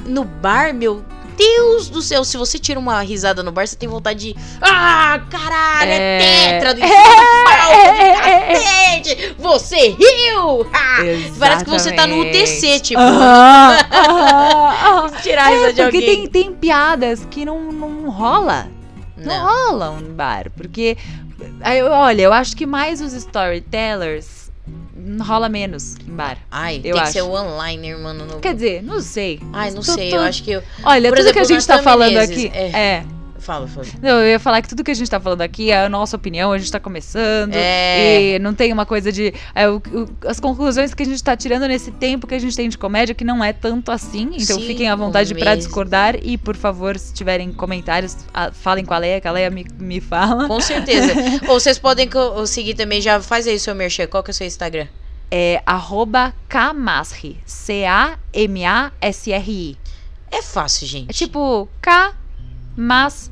No bar, meu Deus do céu, se você tira uma risada no bar, você tem vontade de. Ah, caralho, é, É. tetra do É, palco é, de é, é. cacete! Você riu! Ah, parece que você tá no UTC, tipo, Aham, aham, aham. tirar a risada É, de porque alguém. tem, tem piadas que não, não rola. Não, Não. rolam no bar. Porque, aí, olha, eu acho que mais os storytellers rola menos em bar. Ai, Eu tem que acho. ser online, irmão. No... Quer dizer, não sei. Ai, não Tô- sei, tô- eu acho que eu. Olha, Por tudo exemplo, que a gente tá falando Menezes, aqui é. é. Fala, fala. Não, eu ia falar que tudo que a gente tá falando aqui é a nossa opinião, a gente tá começando. É. E não tem uma coisa de. é, o- o- as conclusões que a gente tá tirando nesse tempo que a gente tem de comédia, que não é tanto assim. Então Sim, fiquem à vontade mesmo. discordar. E, por favor, se tiverem comentários, ah, falem com a Leia, que a Leia me, me fala. Com certeza. Ou vocês podem seguir também, já faz aí o seu merchan. Qual que é o seu Instagram? É arroba Kamasri. C-A-M-A-S-R-I. É fácil, gente. É tipo K, mas.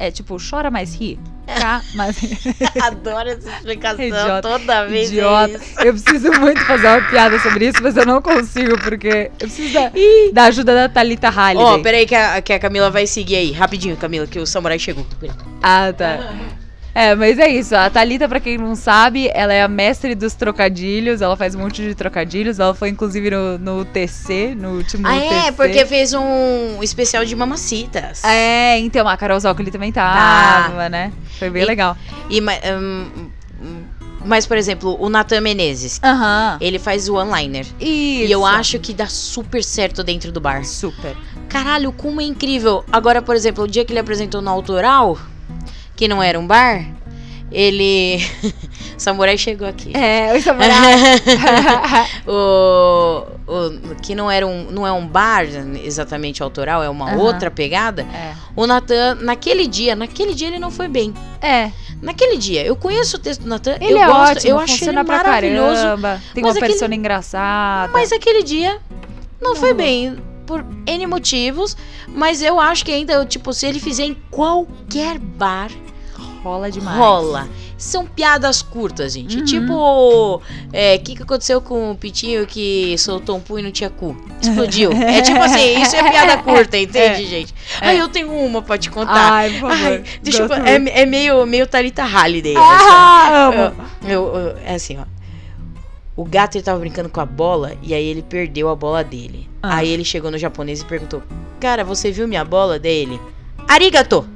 É tipo, chora mais ri. K, mas. Adoro essa explicação Idiota. toda vez. é Idiota. isso. Eu preciso muito fazer uma piada sobre isso, mas eu não consigo, porque eu preciso da, da ajuda da Thalita Halliday. Ó, peraí que a, que a Camila vai seguir aí. Rapidinho, Camila, que o samurai chegou. Ah, tá. É, mas é isso. A Thalita, pra quem não sabe, ela é a mestre dos trocadilhos. Ela faz um monte de trocadilhos. Ela foi, inclusive, no, no TC, no último Ah, TC. é, porque fez um especial de mamacitas. É, então, a Carol Zócoli também tava, né? Foi bem E- legal. E, hum, mas, por exemplo, o Natan Menezes, Aham. ele faz o one-liner. Isso. E eu acho que dá super certo dentro do bar. Super. Caralho, como é incrível. Agora, por exemplo, o dia que ele apresentou no Autoral, que não era um bar, ele. Samurai chegou aqui. É, o samurai. o, o- que não era um, não é um bar exatamente autoral, é uma Aham. outra pegada. é. O Natan, naquele dia, naquele dia ele não foi bem. É. Naquele dia, eu conheço o texto do Natan, Ele eu é gosto, ótimo, eu acho ele maravilhoso. caramba. Tem uma aquele- persona engraçada. Mas aquele dia não, Não foi bem. Por N motivos. Mas eu acho que ainda, tipo, se ele fizer em qualquer bar, rola demais. rola. São piadas curtas, gente. Uhum. Tipo, o que, que aconteceu com o Pitinho que soltou um punho e não tinha cu? Explodiu. é tipo assim, isso é piada curta, entende, gente? Ai, eu tenho uma pra te contar. Ai, por favor. Ai, deixa eu, é, é meio, meio Thalita Halliday. Ah, essa. Eu- eu- é assim, ó. O gato ele tava brincando com a bola e aí ele perdeu a bola dele. Ah. Aí ele chegou no japonês e perguntou: Cara, você viu minha bola dele? Arigato!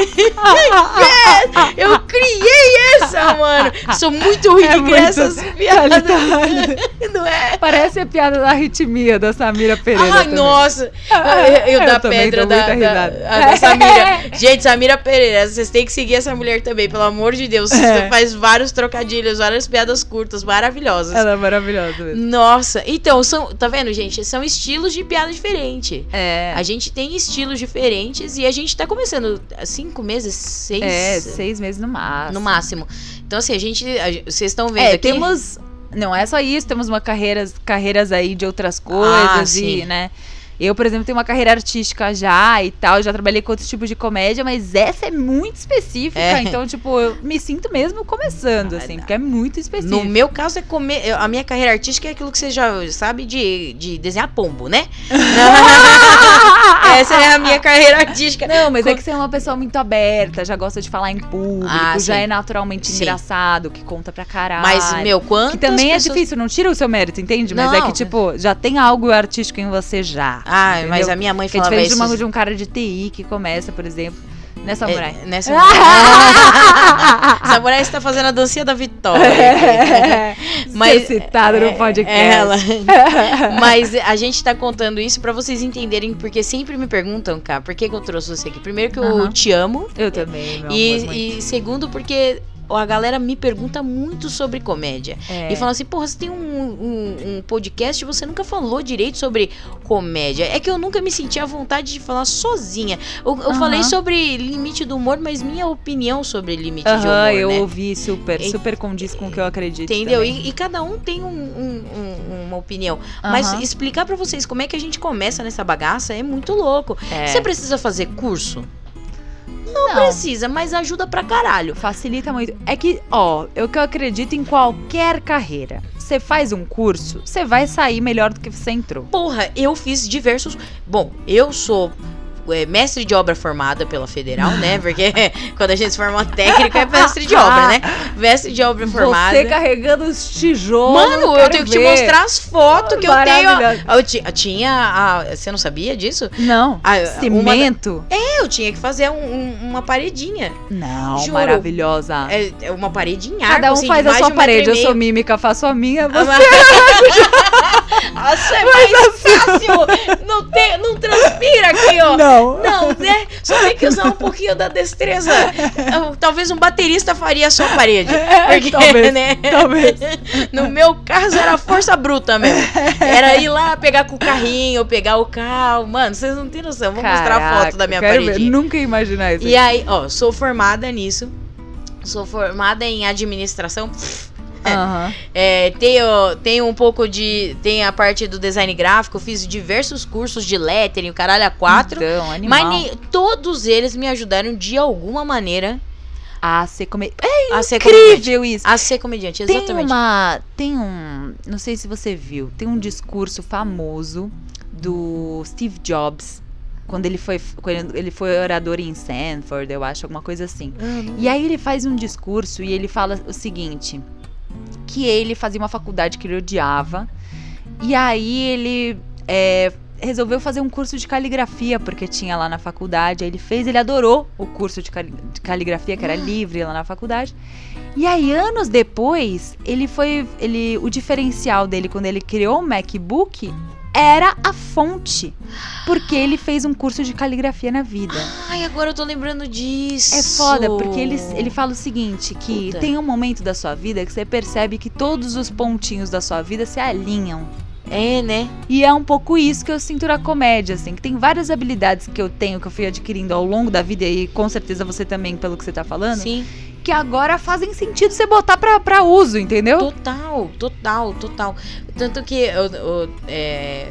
Essa, mano! Sou muito ruim É de muito- essas piadas. Não é? Parece a piada da arritmia da Samira Pereira. Ai, também. nossa! Eu, eu da também pedra da, da, da Samira. Gente, Samira Pereira, vocês têm que seguir essa mulher também, pelo amor de Deus. Você É. faz vários trocadilhos, várias piadas curtas, maravilhosas. Ela é maravilhosa mesmo. Nossa, então, são, tá vendo, gente? São estilos de piada diferente. É. A gente tem estilos diferentes e a gente tá começando há cinco meses, seis É, seis meses no máximo. no máximo. Então, assim, a gente. a- vocês estão vendo É, aqui. temos. Não é só isso, temos uma carreiras, carreiras aí de outras Ah, coisas sim. e, né? Eu, por exemplo, tenho uma carreira artística já e tal, já trabalhei com outros tipos de comédia, mas essa é muito específica, É. então, tipo, eu me sinto mesmo começando, Ah, assim, porque é muito específico. No meu caso, é comer. A minha carreira artística é aquilo que você já sabe de, de desenhar pombo, né? Essa é a minha carreira artística. Não, mas é Co- que você é uma pessoa muito aberta, já gosta de falar em público, Ah, já é naturalmente Sim. engraçado, que conta pra caralho. Mas, meu, quanto. Que também é difícil, não tira o seu mérito, entende? Mas é Não. que, tipo, já tem algo artístico em você já. Ah, mas entendeu? a minha mãe é falava diferente isso. de, um cara de TI que começa, por exemplo, né, Samurai? É, nessa Samurai está fazendo a dancinha da vitória. É, Mas- Ser citado É, no podcast. ela. Mas a gente tá contando isso pra vocês entenderem, porque sempre me perguntam, cá, por que, que eu trouxe você aqui? Primeiro que eu Aham. te amo, Eu também, e, e segundo porque a galera me pergunta muito sobre comédia. É. E fala assim, porra, você tem um, um, um podcast e você nunca falou direito sobre comédia. É que eu nunca me senti à vontade de falar sozinha. Eu, eu Aham. falei sobre limite do humor, mas minha opinião sobre limite de Aham, humor, eu né? ouvi super, E- super condiz com o que eu acredito. Entendeu? E, e cada um tem um- um- um- uma opinião. Mas Aham. explicar pra vocês como é que a gente começa nessa bagaça é muito louco. É. Você precisa fazer curso? Não, Não. precisa, mas ajuda pra caralho. Facilita muito. É que, ó, eu que eu acredito em qualquer carreira. Você faz um curso, você vai sair melhor do que você entrou. Porra, eu fiz diversos. Bom, eu sou. É, mestre de obra formada pela Federal, né? Porque quando a gente se forma técnico é mestre de obra, né? Mestre de obra formada. Você carregando os tijolos. Mano, eu quero tenho que te ver. mostrar as fotos que eu tenho. Eu ti- tinha. a- você não sabia disso? Não. Ah, uma- Cimento? Eu tinha que fazer um- um- uma paredinha. Não, Juro. maravilhosa. É, é uma parede em Cada um assim, faz a sua parede. Eu sou mímica, faço a minha. Você... mas- Nossa, é mais fácil. só. Não. Não, né? Só tem que usar um pouquinho da destreza. Talvez um baterista faria só a parede. Porque, talvez, né? talvez. No meu caso era força bruta mesmo. Era ir lá pegar com o carrinho, pegar o carro. Mano, vocês não têm noção. Vou mostrar a foto da minha quero ver. parede. Nunca ia imaginar isso. E aí, ó, sou formada nisso. Sou formada em administração. Aham. É, tenho, tenho um pouco de. Tem a parte do design gráfico, fiz diversos cursos de lettering, o caralho a quatro. Então, animal. mas nem- todos eles me ajudaram de alguma maneira A ser comediante. É a ser comediante. incrível isso. A ser comediante, Tem exatamente. uma. Tem um. Não sei se você viu. Tem um discurso famoso do Steve Jobs. Quando ele foi, quando ele foi orador em Stanford, eu acho, alguma coisa assim. E aí ele faz um discurso e ele fala o seguinte: que ele fazia uma faculdade que ele odiava. E aí ele é, resolveu fazer um curso de caligrafia, porque tinha lá na faculdade. Aí ele fez, ele adorou o curso de, cali- de caligrafia, que era livre lá na faculdade. E aí, anos depois, ele foi. Ele, o diferencial dele quando ele criou o MacBook era a fonte. Porque ele fez um curso de caligrafia na vida. Ai, agora eu tô lembrando disso. É foda, porque ele, ele fala o seguinte, que Puta. tem um momento da sua vida que você percebe que todos os pontinhos da sua vida se alinham. É, né? E é um pouco isso que eu sinto na comédia, assim, que tem várias habilidades que eu tenho, que eu fui adquirindo ao longo da vida, e com certeza você também, pelo que você tá falando, Sim. Que agora fazem sentido você botar pra, pra uso, entendeu? Total, total, total. Tanto que eu, eu, é,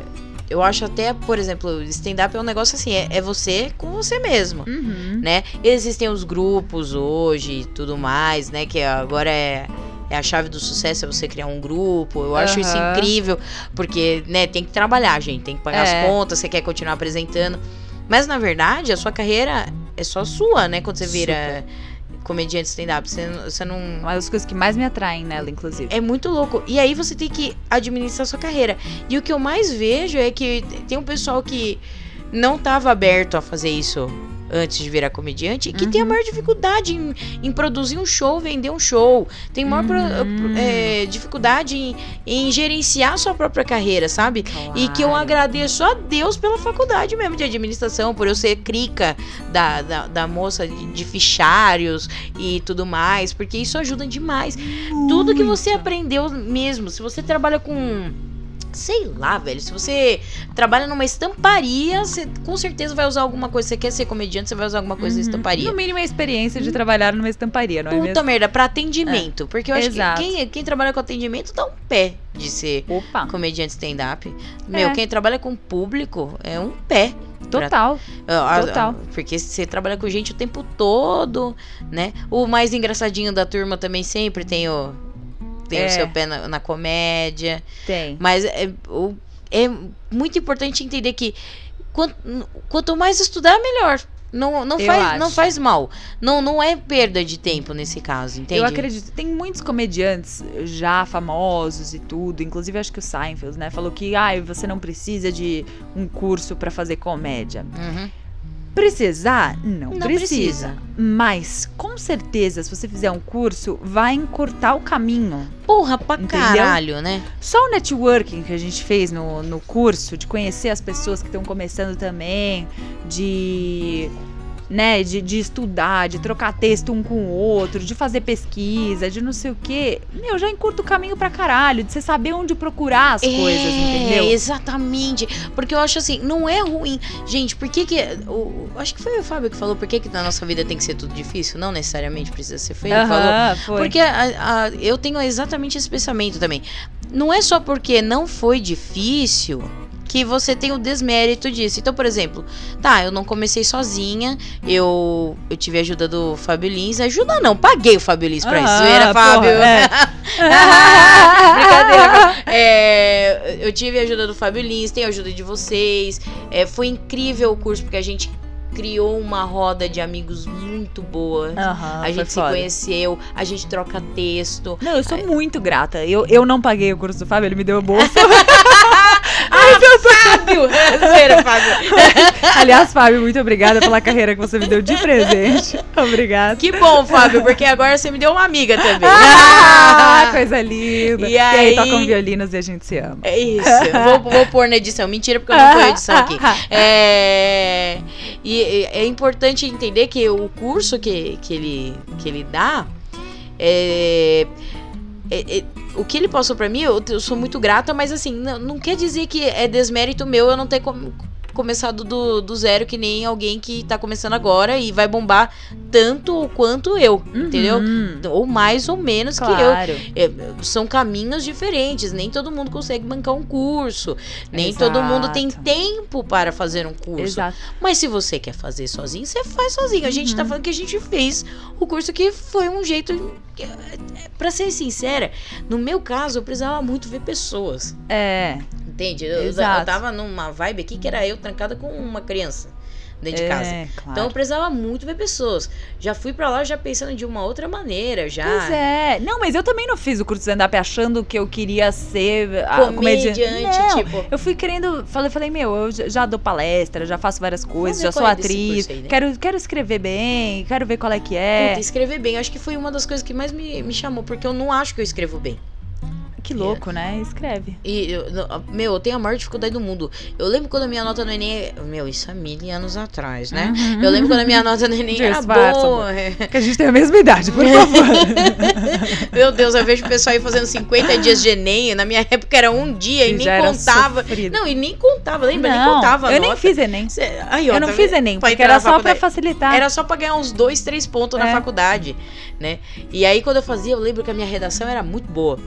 eu acho até, por exemplo, stand-up é um negócio assim, é, é você com você mesmo. Uhum. né? Existem os grupos hoje e tudo mais, né? Que agora é, é a chave do sucesso, é você criar um grupo. Eu acho isso incrível, porque, né, tem que trabalhar, gente, tem que pagar É. as contas, você quer continuar apresentando. Mas, na verdade, a sua carreira é só sua, né? Quando você vira comediante stand-up, você, você não... Uma das coisas que mais me atraem nela, inclusive. É muito louco. E aí você tem que administrar a sua carreira. E o que eu mais vejo é que tem um pessoal que não estava aberto a fazer isso antes de virar comediante e que tem a Uhum. maior dificuldade em, em produzir um show, vender um show. Tem maior pro- Hum. é, dificuldade em, em gerenciar sua própria carreira, sabe? E que eu Claro. agradeço a Deus pela faculdade mesmo de administração, por eu ser crica da, da, da moça de, de fichários e tudo mais, porque isso ajuda demais. Tudo que você Muito. aprendeu mesmo, se você trabalha com. Sei lá, velho. Se você trabalha numa estamparia, você com certeza vai usar alguma coisa. Você quer ser comediante, você vai usar alguma coisa da Uhum. estamparia. No mínimo a experiência de trabalhar numa estamparia, não é Puta mesmo? merda, pra atendimento. Porque eu acho Exato. que quem, quem trabalha com atendimento dá um pé de ser Opa, comediante stand-up. Meu, É. quem trabalha com público é um pé. total. Ah, ah, Total. Porque você trabalha com gente o tempo todo, né? O mais engraçadinho da turma também sempre tem o, tem É. o seu pé na, na comédia. Tem. Mas é, é muito importante entender que quanto, quanto mais estudar, melhor. Não, não, Eu faz, não faz mal. Não, não é perda de tempo nesse caso, entende? Eu acredito. Tem muitos comediantes já famosos e tudo. Inclusive, acho que o Seinfeld, né? Falou que ah, você não precisa de um curso pra fazer comédia. Uhum. Precisar? Não, Não precisa. precisa. Mas, com certeza, se você fizer um curso, vai encurtar o caminho. Porra, pra Entendeu? caralho, né? Só o networking que a gente fez no, no curso, de conhecer as pessoas que estão começando também, de. Né, de, de estudar, de trocar texto um com o outro, de fazer pesquisa, de não sei o quê. Meu, já encurta o caminho pra caralho, de você saber onde procurar as coisas, entendeu? É, exatamente. Porque eu acho assim, não é ruim. Gente, por que que. O, acho que foi o Fábio que falou, por que que na nossa vida tem que ser tudo difícil? Não necessariamente precisa ser feio. Ele falou. Aham, foi. Porque a- a- eu tenho exatamente esse pensamento também. Não é só porque não foi difícil que você tem o desmérito disso. Então, por exemplo, tá, eu não comecei sozinha, eu, eu tive a ajuda do Fábio Lins. Ajuda não, paguei o Fábio Lins pra isso. Aham, Era Fábio. é. Brincadeira. É, eu tive a ajuda do Fábio Lins, tenho a ajuda de vocês. É, foi incrível o curso, porque a gente criou uma roda de amigos muito boa. Aham, a gente se foda. conheceu, a gente troca texto. Não, eu sou muito grata. Eu, eu não paguei o curso do Fábio, ele me deu a bolsa. Ah, Fábio! Sério, Fábio. Aliás, Fábio, muito obrigada pela carreira que você me deu de presente. Obrigada. Que bom, Fábio, porque agora você me deu uma amiga também. Ah, coisa linda. E E aí, aí- tocam violinos e a gente se ama. É isso. Vou, vou pôr na edição. Mentira, porque eu não ponho edição aqui. É, e e é importante entender que o curso que, que, ele, que ele dá. é- é- é- o que ele passou pra mim, eu, eu sou muito grata, mas assim, não, não quer dizer que é desmérito meu eu não ter com- começado do, do zero que nem alguém que tá começando agora e vai bombar tanto ou quanto eu, entendeu? Uhum. Ou mais ou menos que eu. Claro. É, são caminhos diferentes. Nem todo mundo consegue bancar um curso. Nem Exato. todo mundo tem tempo para fazer um curso. Exato. Mas se você quer fazer sozinho, você faz sozinho. A gente tá Uhum. falando que a gente fez o curso que foi um jeito. Pra ser sincera, no meu caso, eu precisava muito ver pessoas. É. Entende? Eu, eu tava numa vibe aqui que era eu trancada com uma criança dentro de casa. É, claro. Então eu precisava muito ver pessoas. Já fui pra lá já pensando de uma outra maneira, já. Pois é. Não, mas eu também não fiz o curso de stand-up achando que eu queria ser a Comediante, Não, tipo. Eu fui querendo. Falei, falei, meu, eu já- dou palestra, já faço várias coisas, já sou é atriz. aí, né? quero, quero escrever bem, quero ver qual é que é. Puta, escrever bem, acho que foi uma das coisas que mais me, me chamou, porque eu não acho que eu escrevo bem. Que louco, né? Escreve. E, eu- meu, eu tenho a maior dificuldade do mundo. Eu lembro quando a minha nota no Enem. Meu, isso há mil anos atrás, né? Uhum. Eu lembro quando a minha nota no Enem era boa. Que a gente tem a mesma idade, por favor. Meu Deus, eu vejo o pessoal aí fazendo 50 dias de Enem. Na minha época era um dia e, E nem contava. sofrido. Não, e nem contava, lembra? nem Não, contava. a eu nem fiz Enem. Aí, ó, Eu não tá fiz? Enem, porque era na só pra facilitar. Era só pra ganhar uns dois, três pontos na É. faculdade, né? E aí, quando eu fazia, eu lembro que a minha redação era muito boa.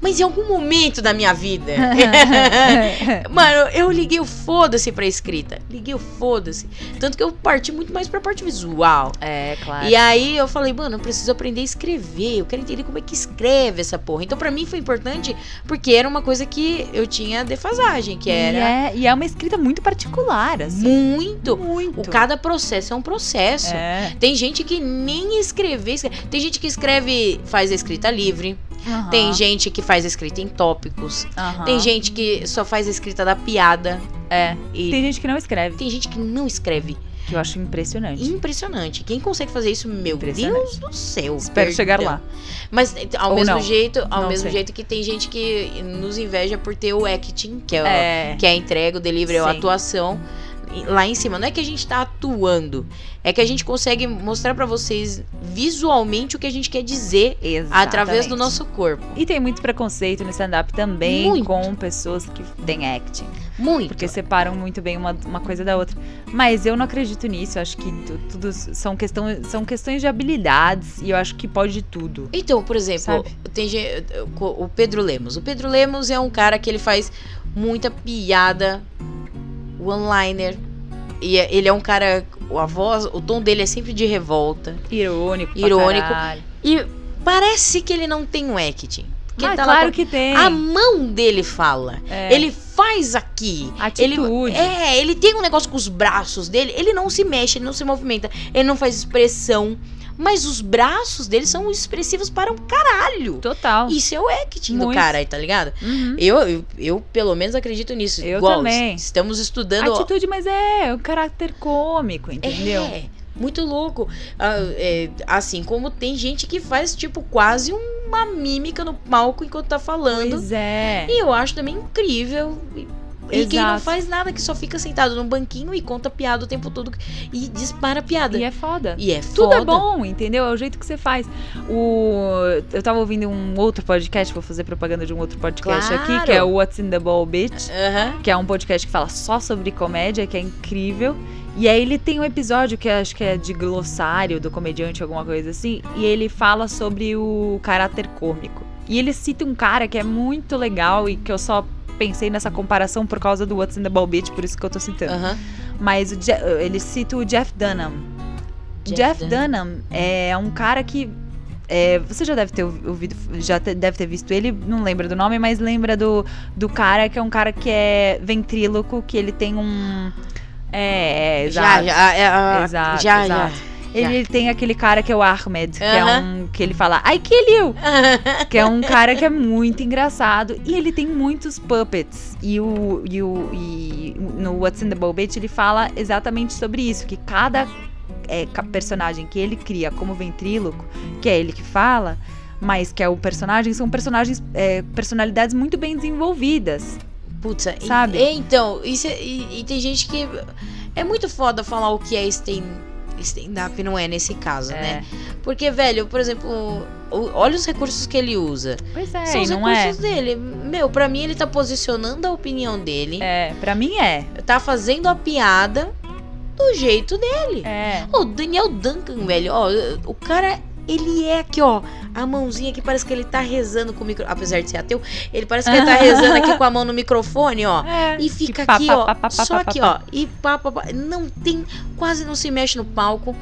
Mas em algum momento da minha vida. Mano, eu liguei o foda-se pra escrita. Liguei o foda-se. Tanto que eu parti muito mais pra parte visual. é, claro. E aí eu falei, mano, eu preciso aprender a escrever. Eu quero entender como é que escreve essa porra. Então, pra mim foi importante porque era uma coisa que eu tinha defasagem, que E era é, e é uma escrita muito particular, assim. muito. Muito. O cada processo é um processo. É. Tem gente que nem escrever. escreve- Tem gente que escreve, faz a escrita livre. Aham, Tem gente que faz a escrita em tópicos. aham. Tem gente que só faz a escrita da piada. É. E Tem gente que não escreve, tem gente que não escreve. que eu acho impressionante. Impressionante. Quem consegue fazer isso, meu. Deus do céu. Espero chegar perdão. lá. Mas ao Ou mesmo não. jeito, ao Não mesmo sei. jeito que tem gente que nos inveja por ter o acting, que é, o- É. que é a entrega, o delivery, a Sim. atuação e- lá em cima. Não é que a gente tá atuando, é que a gente consegue mostrar pra vocês visualmente o que a gente quer dizer através do Exatamente. nosso corpo. E tem muito preconceito no stand-up também Muito. com pessoas que têm acting. Muito. Porque separam muito bem uma, uma coisa da outra. Mas eu não acredito nisso. Eu acho que tu- tudo são, questão, são questões de habilidades. E eu acho que pode tudo. Então, por exemplo, Sabe? tem o Pedro Lemos. O Pedro Lemos é um cara que ele faz muita piada, one-liner. E é- ele é um cara. A voz, o tom dele é sempre de revolta. Irônico. Irônico. E parece que ele não tem um acting. Porque Ah, ele tá claro que tem. A mão dele fala. É. Ele faz aqui. Ele, Atitude. é, ele tem um negócio com os braços dele. Ele não se mexe, ele não se movimenta. Ele não faz expressão. Mas os braços dele são expressivos para um caralho. Total. Isso é o acting do Muito. cara aí, tá ligado? Uhum. Eu, eu, eu, pelo menos, acredito nisso. Eu Igual, também. Estamos estudando. Atitude, mas é o caráter cômico, entendeu? É, muito louco. Ah, é, assim como tem gente que faz, tipo, quase uma mímica no palco enquanto tá falando. Pois é. E eu acho também incrível. E, e quem não Exato. faz nada, que só fica sentado num banquinho e conta piada o tempo todo e dispara piada. E é foda. E é Tudo foda. é bom, entendeu? É o jeito que você faz. O... Eu tava ouvindo um outro podcast, vou fazer propaganda de um outro podcast Claro. aqui, que é o What's in the Ball Bitch, Aham. que é um podcast que fala só sobre comédia, que é incrível. E aí ele tem um episódio que acho que é de glossário do comediante, alguma coisa assim, e ele fala sobre o caráter cômico. E ele cita um cara que é muito legal e que eu só pensei nessa comparação por causa do What's in the Ball por isso que eu tô citando. Aham. Mas o Je- ele cita o Jeff Dunham. Jeff Jeff, Dunham. Dunham. é um cara que. é, você já deve ter ouvido, já te- deve ter visto ele, não lembra do nome, mas lembra do, do cara que é um cara que é ventríloco, que ele tem um. É, é Já, exato. já, é, ah, Exato, já, exato. já. Ele tem aquele cara que é o Ahmed, que é Aham. um. que ele fala, I kill you! que é um cara que é muito engraçado. E ele tem muitos puppets. E o. E o e no What's in the Bowl Bait, ele fala exatamente sobre isso, que cada é, personagem que ele cria como ventríloco, que é ele que fala, mas que é o personagem, são personagens, é, personalidades muito bem desenvolvidas. Putz, sabe? E, então, isso é, e, e, tem gente que. É muito foda falar o que é stand, stand-up, não é nesse caso, é. né? Porque, velho, por exemplo, olha os recursos que ele usa. Pois é, São os recursos é. dele. Meu, pra mim ele tá posicionando a opinião dele. É, pra mim é. Tá fazendo a piada do jeito dele. É. O Daniel Duncan, velho, ó, o cara ele é aqui, ó, a mãozinha aqui parece que ele tá rezando com o microfone. Apesar de ser ateu, ele parece que ele tá rezando aqui com a mão no microfone, ó. É, e fica pá, aqui, pá, ó. pá, só aqui, ó. E pá, pá, não tem. Quase não se mexe no palco.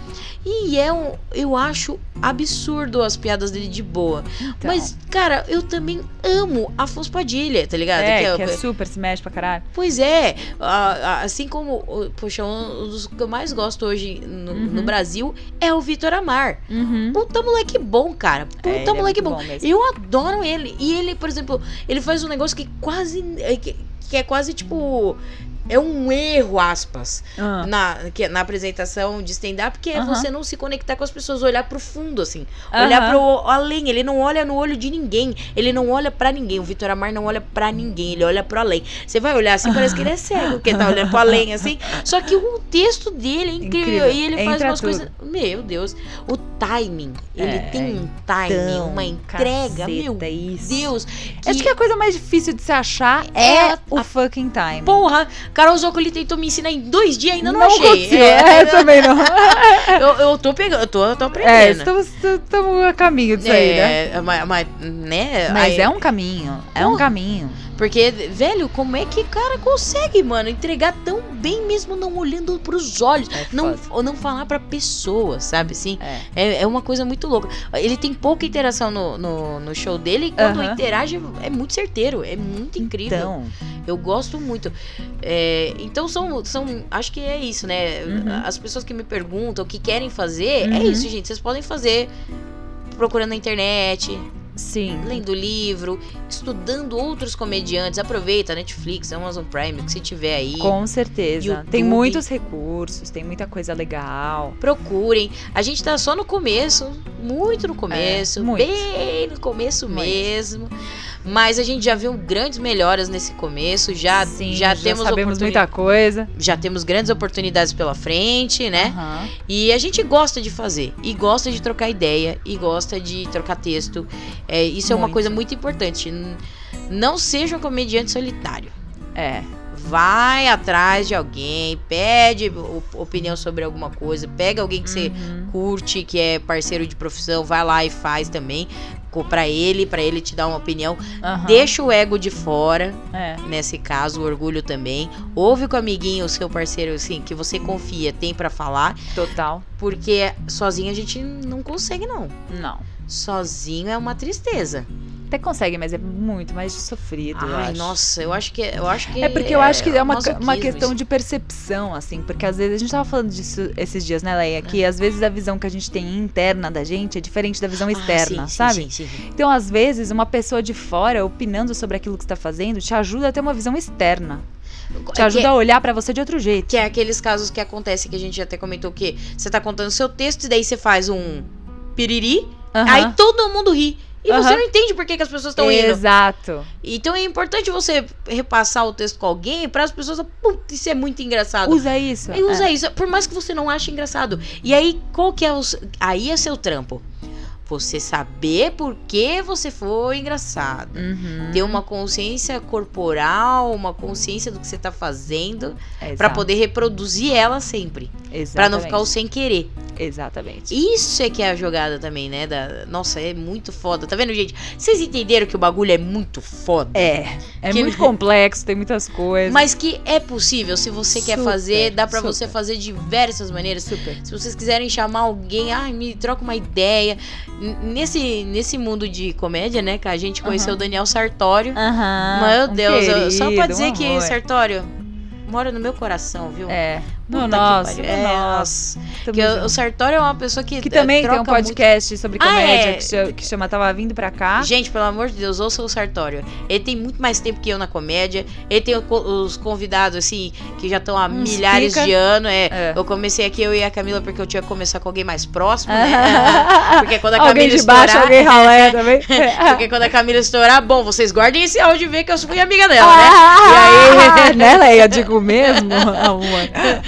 E é um. Eu acho absurdo as piadas dele de boa. Então. Mas, cara, eu também amo Afonso Padilha, tá ligado? É, Que que é super, se mexe pra caralho. Pois é, a- a- assim como, o- poxa, um dos que eu mais gosto hoje no, Uhum. no Brasil é o Vitor Amar. Uhum. Puta moleque bom, cara. Puta É, ele é moleque muito bom. bom. Eu adoro ele. E ele, por exemplo, ele faz um negócio que quase. é, Que, que é quase tipo. É um erro, aspas, Ah. na, que, na apresentação de stand-up, que é Aham. você não se conectar com as pessoas, olhar pro fundo, assim. Olhar pro além. Ele não olha no olho de ninguém. Ele não olha pra ninguém. O Vitor Amar não olha pra ninguém. Ele olha pro além. Você vai olhar assim, parece que ele é cego, porque tá olhando pro além, assim. Só que o texto dele é incrível. Incrível. E ele faz Entra umas tudo. coisas. Meu Deus. O timing. Ele É, tem um timing, Então, uma entrega. Meu caceta, isso. Deus. Acho que a coisa mais difícil de se achar É é, a- o fucking time. Porra, Carol Zócoli tentou me ensinar em dois dias ainda não, achei. aconteceu. É, também não. eu, eu tô pegando, eu tô, eu tô É, aprendendo. estamos, estamos a caminho disso aí, né? É, mas, mas, né? Mas aí- é um caminho, é um caminho. Porque, velho, como é que o cara consegue, mano, entregar tão bem mesmo não olhando pros olhos? É não, ou não falar pra pessoa, sabe assim? É. É, é uma coisa muito louca. Ele tem pouca interação no, no, no show dele e quando Aham. interage é muito certeiro, é muito incrível. Então, Eu gosto muito. É, então são, são. Acho que é isso, né? Uhum. As pessoas que me perguntam o que querem fazer, é Uhum. isso, gente. Vocês podem fazer procurando na internet, sim. lendo livro, estudando outros comediantes. Aproveita Netflix, Amazon Prime, que se tiver aí. Com certeza. YouTube. Tem muitos recursos, tem muita coisa legal. Procurem. A gente tá só no começo, muito no começo, É, muito. bem no começo Muito. mesmo. Mas a gente já viu grandes melhoras nesse começo, já, Sim, já, temos sabemos muita coisa. já temos grandes oportunidades pela frente, né? Aham. E a gente gosta de fazer, e gosta de trocar ideia, e gosta de trocar texto. É, isso é uma Muito. coisa muito importante. Não seja um comediante solitário. É. Vai atrás de alguém, pede opinião sobre alguma coisa, pega alguém que você Uhum. curte, que é parceiro de profissão, vai lá e faz também pra ele, pra ele te dar uma opinião. Aham. Deixa o ego de fora, É. nesse caso, o orgulho também. Ouve com o amiguinho, o seu parceiro, assim, que você confia, tem pra falar, Total. porque sozinho a gente não consegue, não. Não. Sozinho é uma tristeza. Até consegue, mas é muito mais sofrido, eu Ai, acho. nossa, eu acho que eu acho que É porque eu acho que é uma, uma questão isso. de percepção, assim, porque às vezes a gente tava falando disso esses dias, né, Leia? Que às vezes a visão que a gente tem interna da gente é diferente da visão Ah, externa, sim, sim, sabe? Sim, sim. Então, às vezes, uma pessoa de fora opinando sobre aquilo que você tá fazendo te ajuda a ter uma visão externa. Te É ajuda a olhar pra você de outro jeito. que é aqueles casos que acontecem que a gente até comentou que você tá contando seu texto e daí você faz um piriri, Aham. aí todo mundo ri. E você Aham. não entende por que, que as pessoas estão rindo. Exato. Então é importante você repassar o texto com alguém para as pessoas, putz, isso é muito engraçado. Usa isso. E usa É. isso, por mais que você não ache engraçado. E aí, qual que é o. Aí é seu trampo. Você saber por que você foi engraçado. Uhum. Ter uma consciência corporal, uma consciência do que você tá fazendo, pra exato. poder reproduzir ela sempre. Pra não ficar o sem querer. Exatamente. Isso é que é a jogada também, né? Da... Nossa, é muito foda. Tá vendo, gente? Vocês entenderam que o bagulho é muito foda? É. É Que- muito complexo, tem muitas coisas. Mas que é possível, se você quer Super, fazer, dá pra super. você fazer de diversas maneiras. Super. Se vocês quiserem chamar alguém, ai, me troca uma ideia. Nesse, nesse mundo de comédia, né, que a gente conheceu Aham. o Daniel Sartório. Aham. Meu um Deus, eu- só pra querido, dizer um que. Sartório, mora no meu coração, viu? É. No que nosso, no É, nosso. Porque o- Sartório é uma pessoa que. Que também tem um troca muito- podcast sobre Ah, comédia é. que, chama, que chama Tava Vindo Pra Cá. Gente, pelo amor de Deus, ouça o Sartório. Ele tem muito mais tempo que eu na comédia. Ele tem os convidados, assim, que já estão há Uns milhares pica. de anos. É, É. Eu comecei aqui, eu e a Camila, porque eu tinha que começar com alguém mais próximo, né? Porque quando a alguém Camila de baixo, estourar- alguém ralé também. Porque quando a Camila estourar, bom, vocês guardem esse áudio e vê que eu fui amiga dela, né? Ah, né, Leia? Digo mesmo, amor.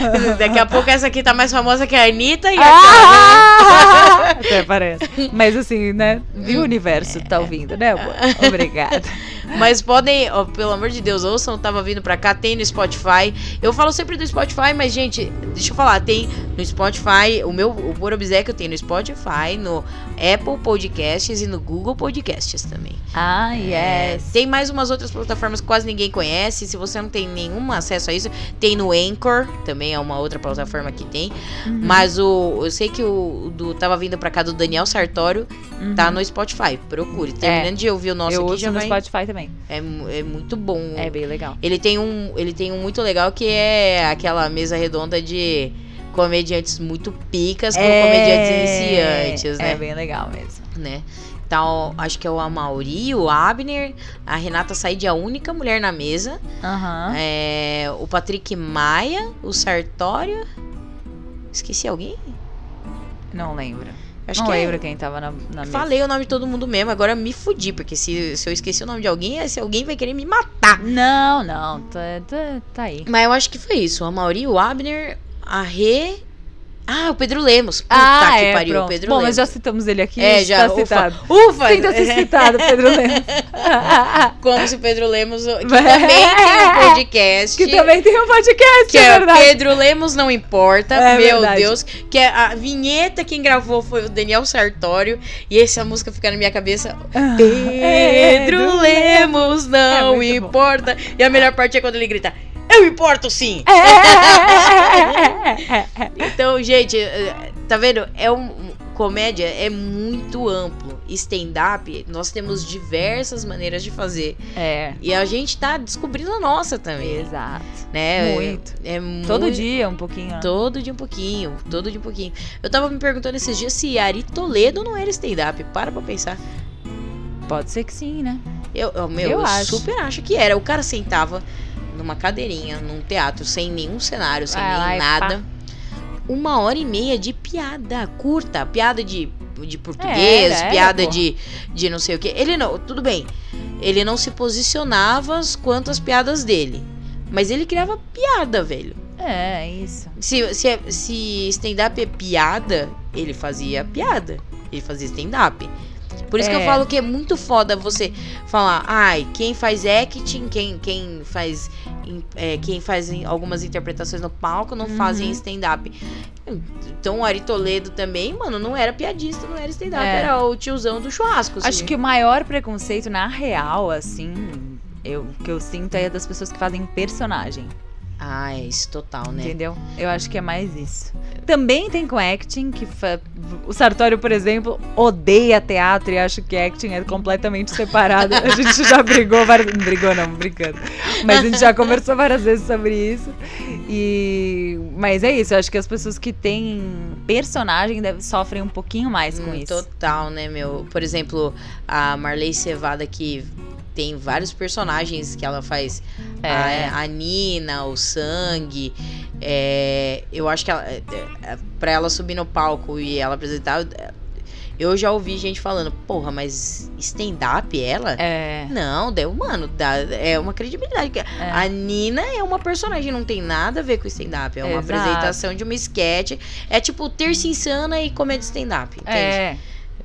Daqui a pouco essa aqui tá mais famosa que a Anitta e a Ah! Até parece. Mas assim, né? E o universo tá ouvindo, né, amor? Obrigada. Mas podem, ó, pelo amor de Deus, ouçam, tava vindo pra cá, tem no Spotify. Eu falo sempre do Spotify, mas, gente, deixa eu falar, tem no Spotify, o meu, o Por Obséquio tem no Spotify, no Apple Podcasts e no Google Podcasts também. Ah, É, yes. tem mais umas outras plataformas que quase ninguém conhece. Se você não tem nenhum acesso a isso, tem no Anchor, também é uma outra plataforma que tem. Uhum. Mas o, eu sei que o do tava vindo pra cá do Daniel Sartório Uhum. tá no Spotify. Procure. Terminando de ouvir o nosso Eu aqui já no vai. Spotify também. É, mu- é muito bom. É bem legal. Ele tem um, ele tem um muito legal que é aquela mesa redonda de comediantes muito picas com comediantes iniciantes, né? É bem legal mesmo. né? Então, acho que é o Amauri, o Abner, a Renata Said, a única mulher na mesa. Aham. É, o Patrick Maia, o Sartório. Esqueci alguém? Não lembro. Acho não que é- lembro quem tava na, na mesa. Falei o nome de todo mundo mesmo, agora me fudi, porque se, se eu esqueci o nome de alguém, esse alguém vai querer me matar. Não, não. Tá, tá, tá aí. Mas eu acho que foi isso. O Amauri, o Abner, a Rê. Ah, o Pedro Lemos. Puta ah, que é, pariu, pronto. o Pedro Bom, Lemos. mas já citamos ele aqui. É, já. Tá ufa, citado. ufa! Sinta se citado, Pedro Lemos. Como se o Pedro Lemos, que É. também tem um podcast. que também tem um podcast, Que é é verdade. Pedro Lemos Não Importa, É meu verdade. Deus. Que é a vinheta quem gravou foi o Daniel Sartório. E essa música fica na minha cabeça. Ah, Pedro Lemos Não É muito bom. Importa. E a melhor parte é quando ele grita: Eu importo sim! É. Então, gente, eh, tá vendo? É um. Comédia é muito amplo. Stand-up, nós temos diversas maneiras de fazer. É, E a gente tá descobrindo a nossa também. exato. Né? Muito. É, é muito. Todo dia um pouquinho. né? Todo dia um pouquinho, todo dia um pouquinho. Eu tava me perguntando esses dias se Ari Toledo não era stand-up. Para pra pensar. Pode ser que sim, né? Eu, eu, meu, Eu eu acho. super acho que era. O cara sentava numa cadeirinha, num teatro, sem nenhum cenário, sem Vai nem nada. Uma hora e meia de piada curta. Piada de, de português, era, era, piada porra. de, de não sei o que. Ele não, tudo bem. Ele não se posicionava quanto às piadas dele. Mas ele criava piada, velho. É, isso. Se, se, se stand-up é piada, ele fazia piada. Ele fazia stand-up. Por isso que eu É. falo que é muito foda você falar, ai, quem faz acting, quem, quem faz. é, quem faz algumas interpretações no palco não Uhum. fazem stand-up. Então o Ari Toledo também, mano, não era piadista, não era stand-up, É. era o tiozão do churrasco. assim. Acho que o maior preconceito, na real, assim, eu, que eu sinto é das pessoas que fazem personagem. Ah, é isso, total, né? Entendeu? Eu acho que é mais isso. Também tem com acting, que fa- o Sartório, por exemplo, odeia teatro e acha que acting é completamente separado. A gente já brigou várias Não brigou, não, brincando. Mas a gente já conversou várias vezes sobre isso. E... Mas é isso, eu acho que as pessoas que têm personagem deve, sofrem um pouquinho mais com Hum, isso. Total, né, meu? Por exemplo, a Marley Cevada que tem vários personagens que ela faz. É. A, a Nina, o Sangue. é, eu acho que ela, é, é, pra ela subir no palco e ela apresentar. é, Eu já ouvi gente falando, porra, mas stand-up ela? É. Não, deu, mano, dá, é uma credibilidade. que A Nina é uma personagem, não tem nada a ver com stand-up. É uma Exato. apresentação de uma sketch. É tipo terça insana e comédia stand-up. Entende? É,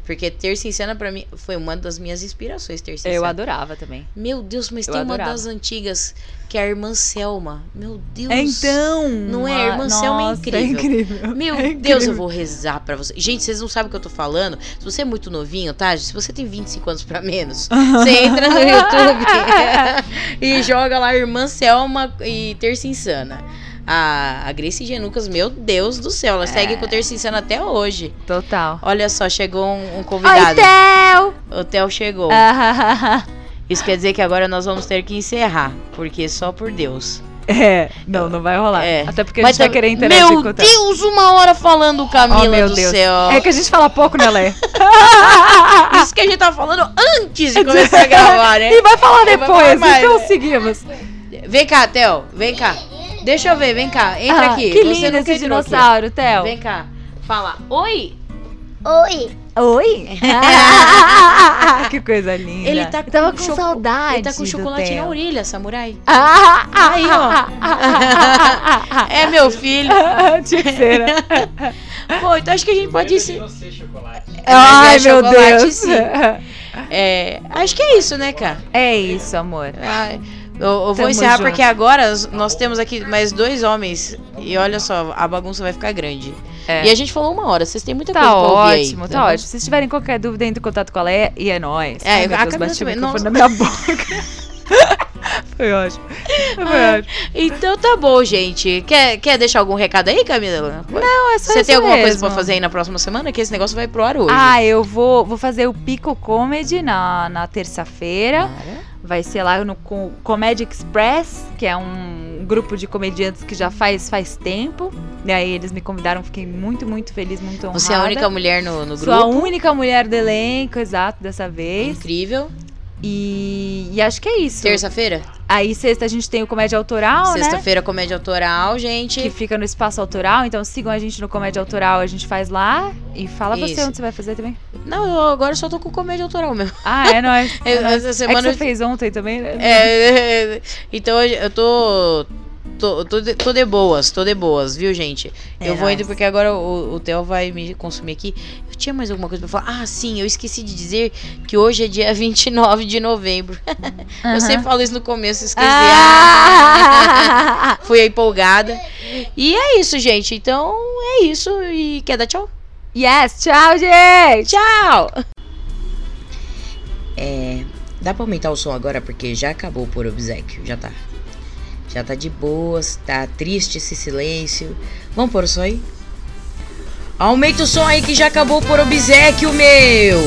Porque Terça Insana pra mim foi uma das minhas inspirações, Terça eu Insana. adorava também. Meu Deus, mas Eu tem uma adorava. das antigas que é a irmã Selma. Meu Deus. Então, Não é? A irmã nossa, Selma é É incrível. incrível. Meu É Deus, eu incrível. vou rezar pra você. Gente, vocês não sabem o que eu tô falando. Se você é muito novinho, tá? Se você tem 25 anos pra menos, você entra no YouTube e joga lá Irmã Selma e Terça Insana. A, a Grace Genucas, meu Deus do céu, ela segue com Terça Insana até hoje. Total. Olha só, chegou um, um Oi, convidado. Theo! O Theo chegou. Ah, Isso quer dizer que agora nós vamos ter que encerrar, porque só por Deus. É, não, não vai rolar. É. Até porque a Mas gente vai tá- querer interagir Meu com o Theo. Deus, uma hora falando, Camila Oh, meu do Deus. céu. É que a gente fala pouco, né, Lé? Isso que a gente tava falando antes de começar a gravar, né? E vai falar vai depois, falar mais, então né? seguimos. Vem cá, Theo, vem cá. Deixa eu ver, vem cá. Entra Ah, aqui. Que Você lindo esse dinossauro, Theo. Vem cá. Fala. Oi. Oi. Oi? que coisa linda. Ele tá com Eu tava com saudade. Ele tá com chocolate na orelha, samurai. Ah, Aí, ó. É meu filho. Né? Bom, então acho que a gente pode ir. se- Ai, é meu chocolate, Deus. sim. É, acho que é isso, né, cara? É isso, amor. Ah, Eu, eu vou encerrar junto. porque agora nós temos aqui mais dois homens. E olha só, a bagunça vai ficar grande. É. E a gente falou uma hora, vocês têm muita Tá coisa pra ouvir aí, ótimo, tá bom? ótimo. Se vocês tiverem qualquer dúvida, entre em contato com a Leia e é nóis. É, Ai, meu a Deus, Camila bati o também, nossa. na minha boca. Foi ótimo. Foi Ah, ótimo. Então tá bom, gente. Quer, quer deixar algum recado aí, Camila? Não, é só Você isso tem alguma coisa mesmo. pra fazer aí na próxima semana? Que esse negócio vai pro ar hoje. Ah, eu vou, vou fazer o Pico Comedy na, na terça-feira. Vai ser lá no Co- Comedy Express, que é um grupo de comediantes que já faz faz tempo. E aí eles me convidaram, fiquei muito, muito feliz, muito honrada. Você é a única mulher no, no Sou a grupo. única mulher do elenco, exato, dessa vez. Incrível. E, e acho que é isso. Terça-feira? Aí sexta a gente tem o Comédia Autoral, né? Sexta-feira, comédia autoral, gente. Que fica no Espaço Autoral, então sigam a gente no Comédia Autoral, a gente faz lá. E fala você Isso. onde você vai fazer também. Não, eu agora só tô com comédia autoral mesmo. Ah, é nóis. É, nóis. essa É semana que eu- você fez ontem também, né? É, então eu tô. Tô, tô, de, tô de boas, tô de boas, viu, gente? É eu vou indo porque agora o, o Theo vai me consumir aqui. Eu tinha mais alguma coisa pra falar? Ah, sim, eu esqueci de dizer que hoje é dia 29 de novembro. Eu Aham. sempre falo isso no começo, esqueci. Ah! Fui empolgada. E é isso, gente. Então é isso. E quer dar tchau? yes, tchau, gente! Tchau! É. Dá pra aumentar o som agora porque já acabou por obsequio, já tá. Já tá de boas, tá triste esse silêncio. Vamos pôr o som aí? Aumenta o som aí que já acabou por obsequio, meu!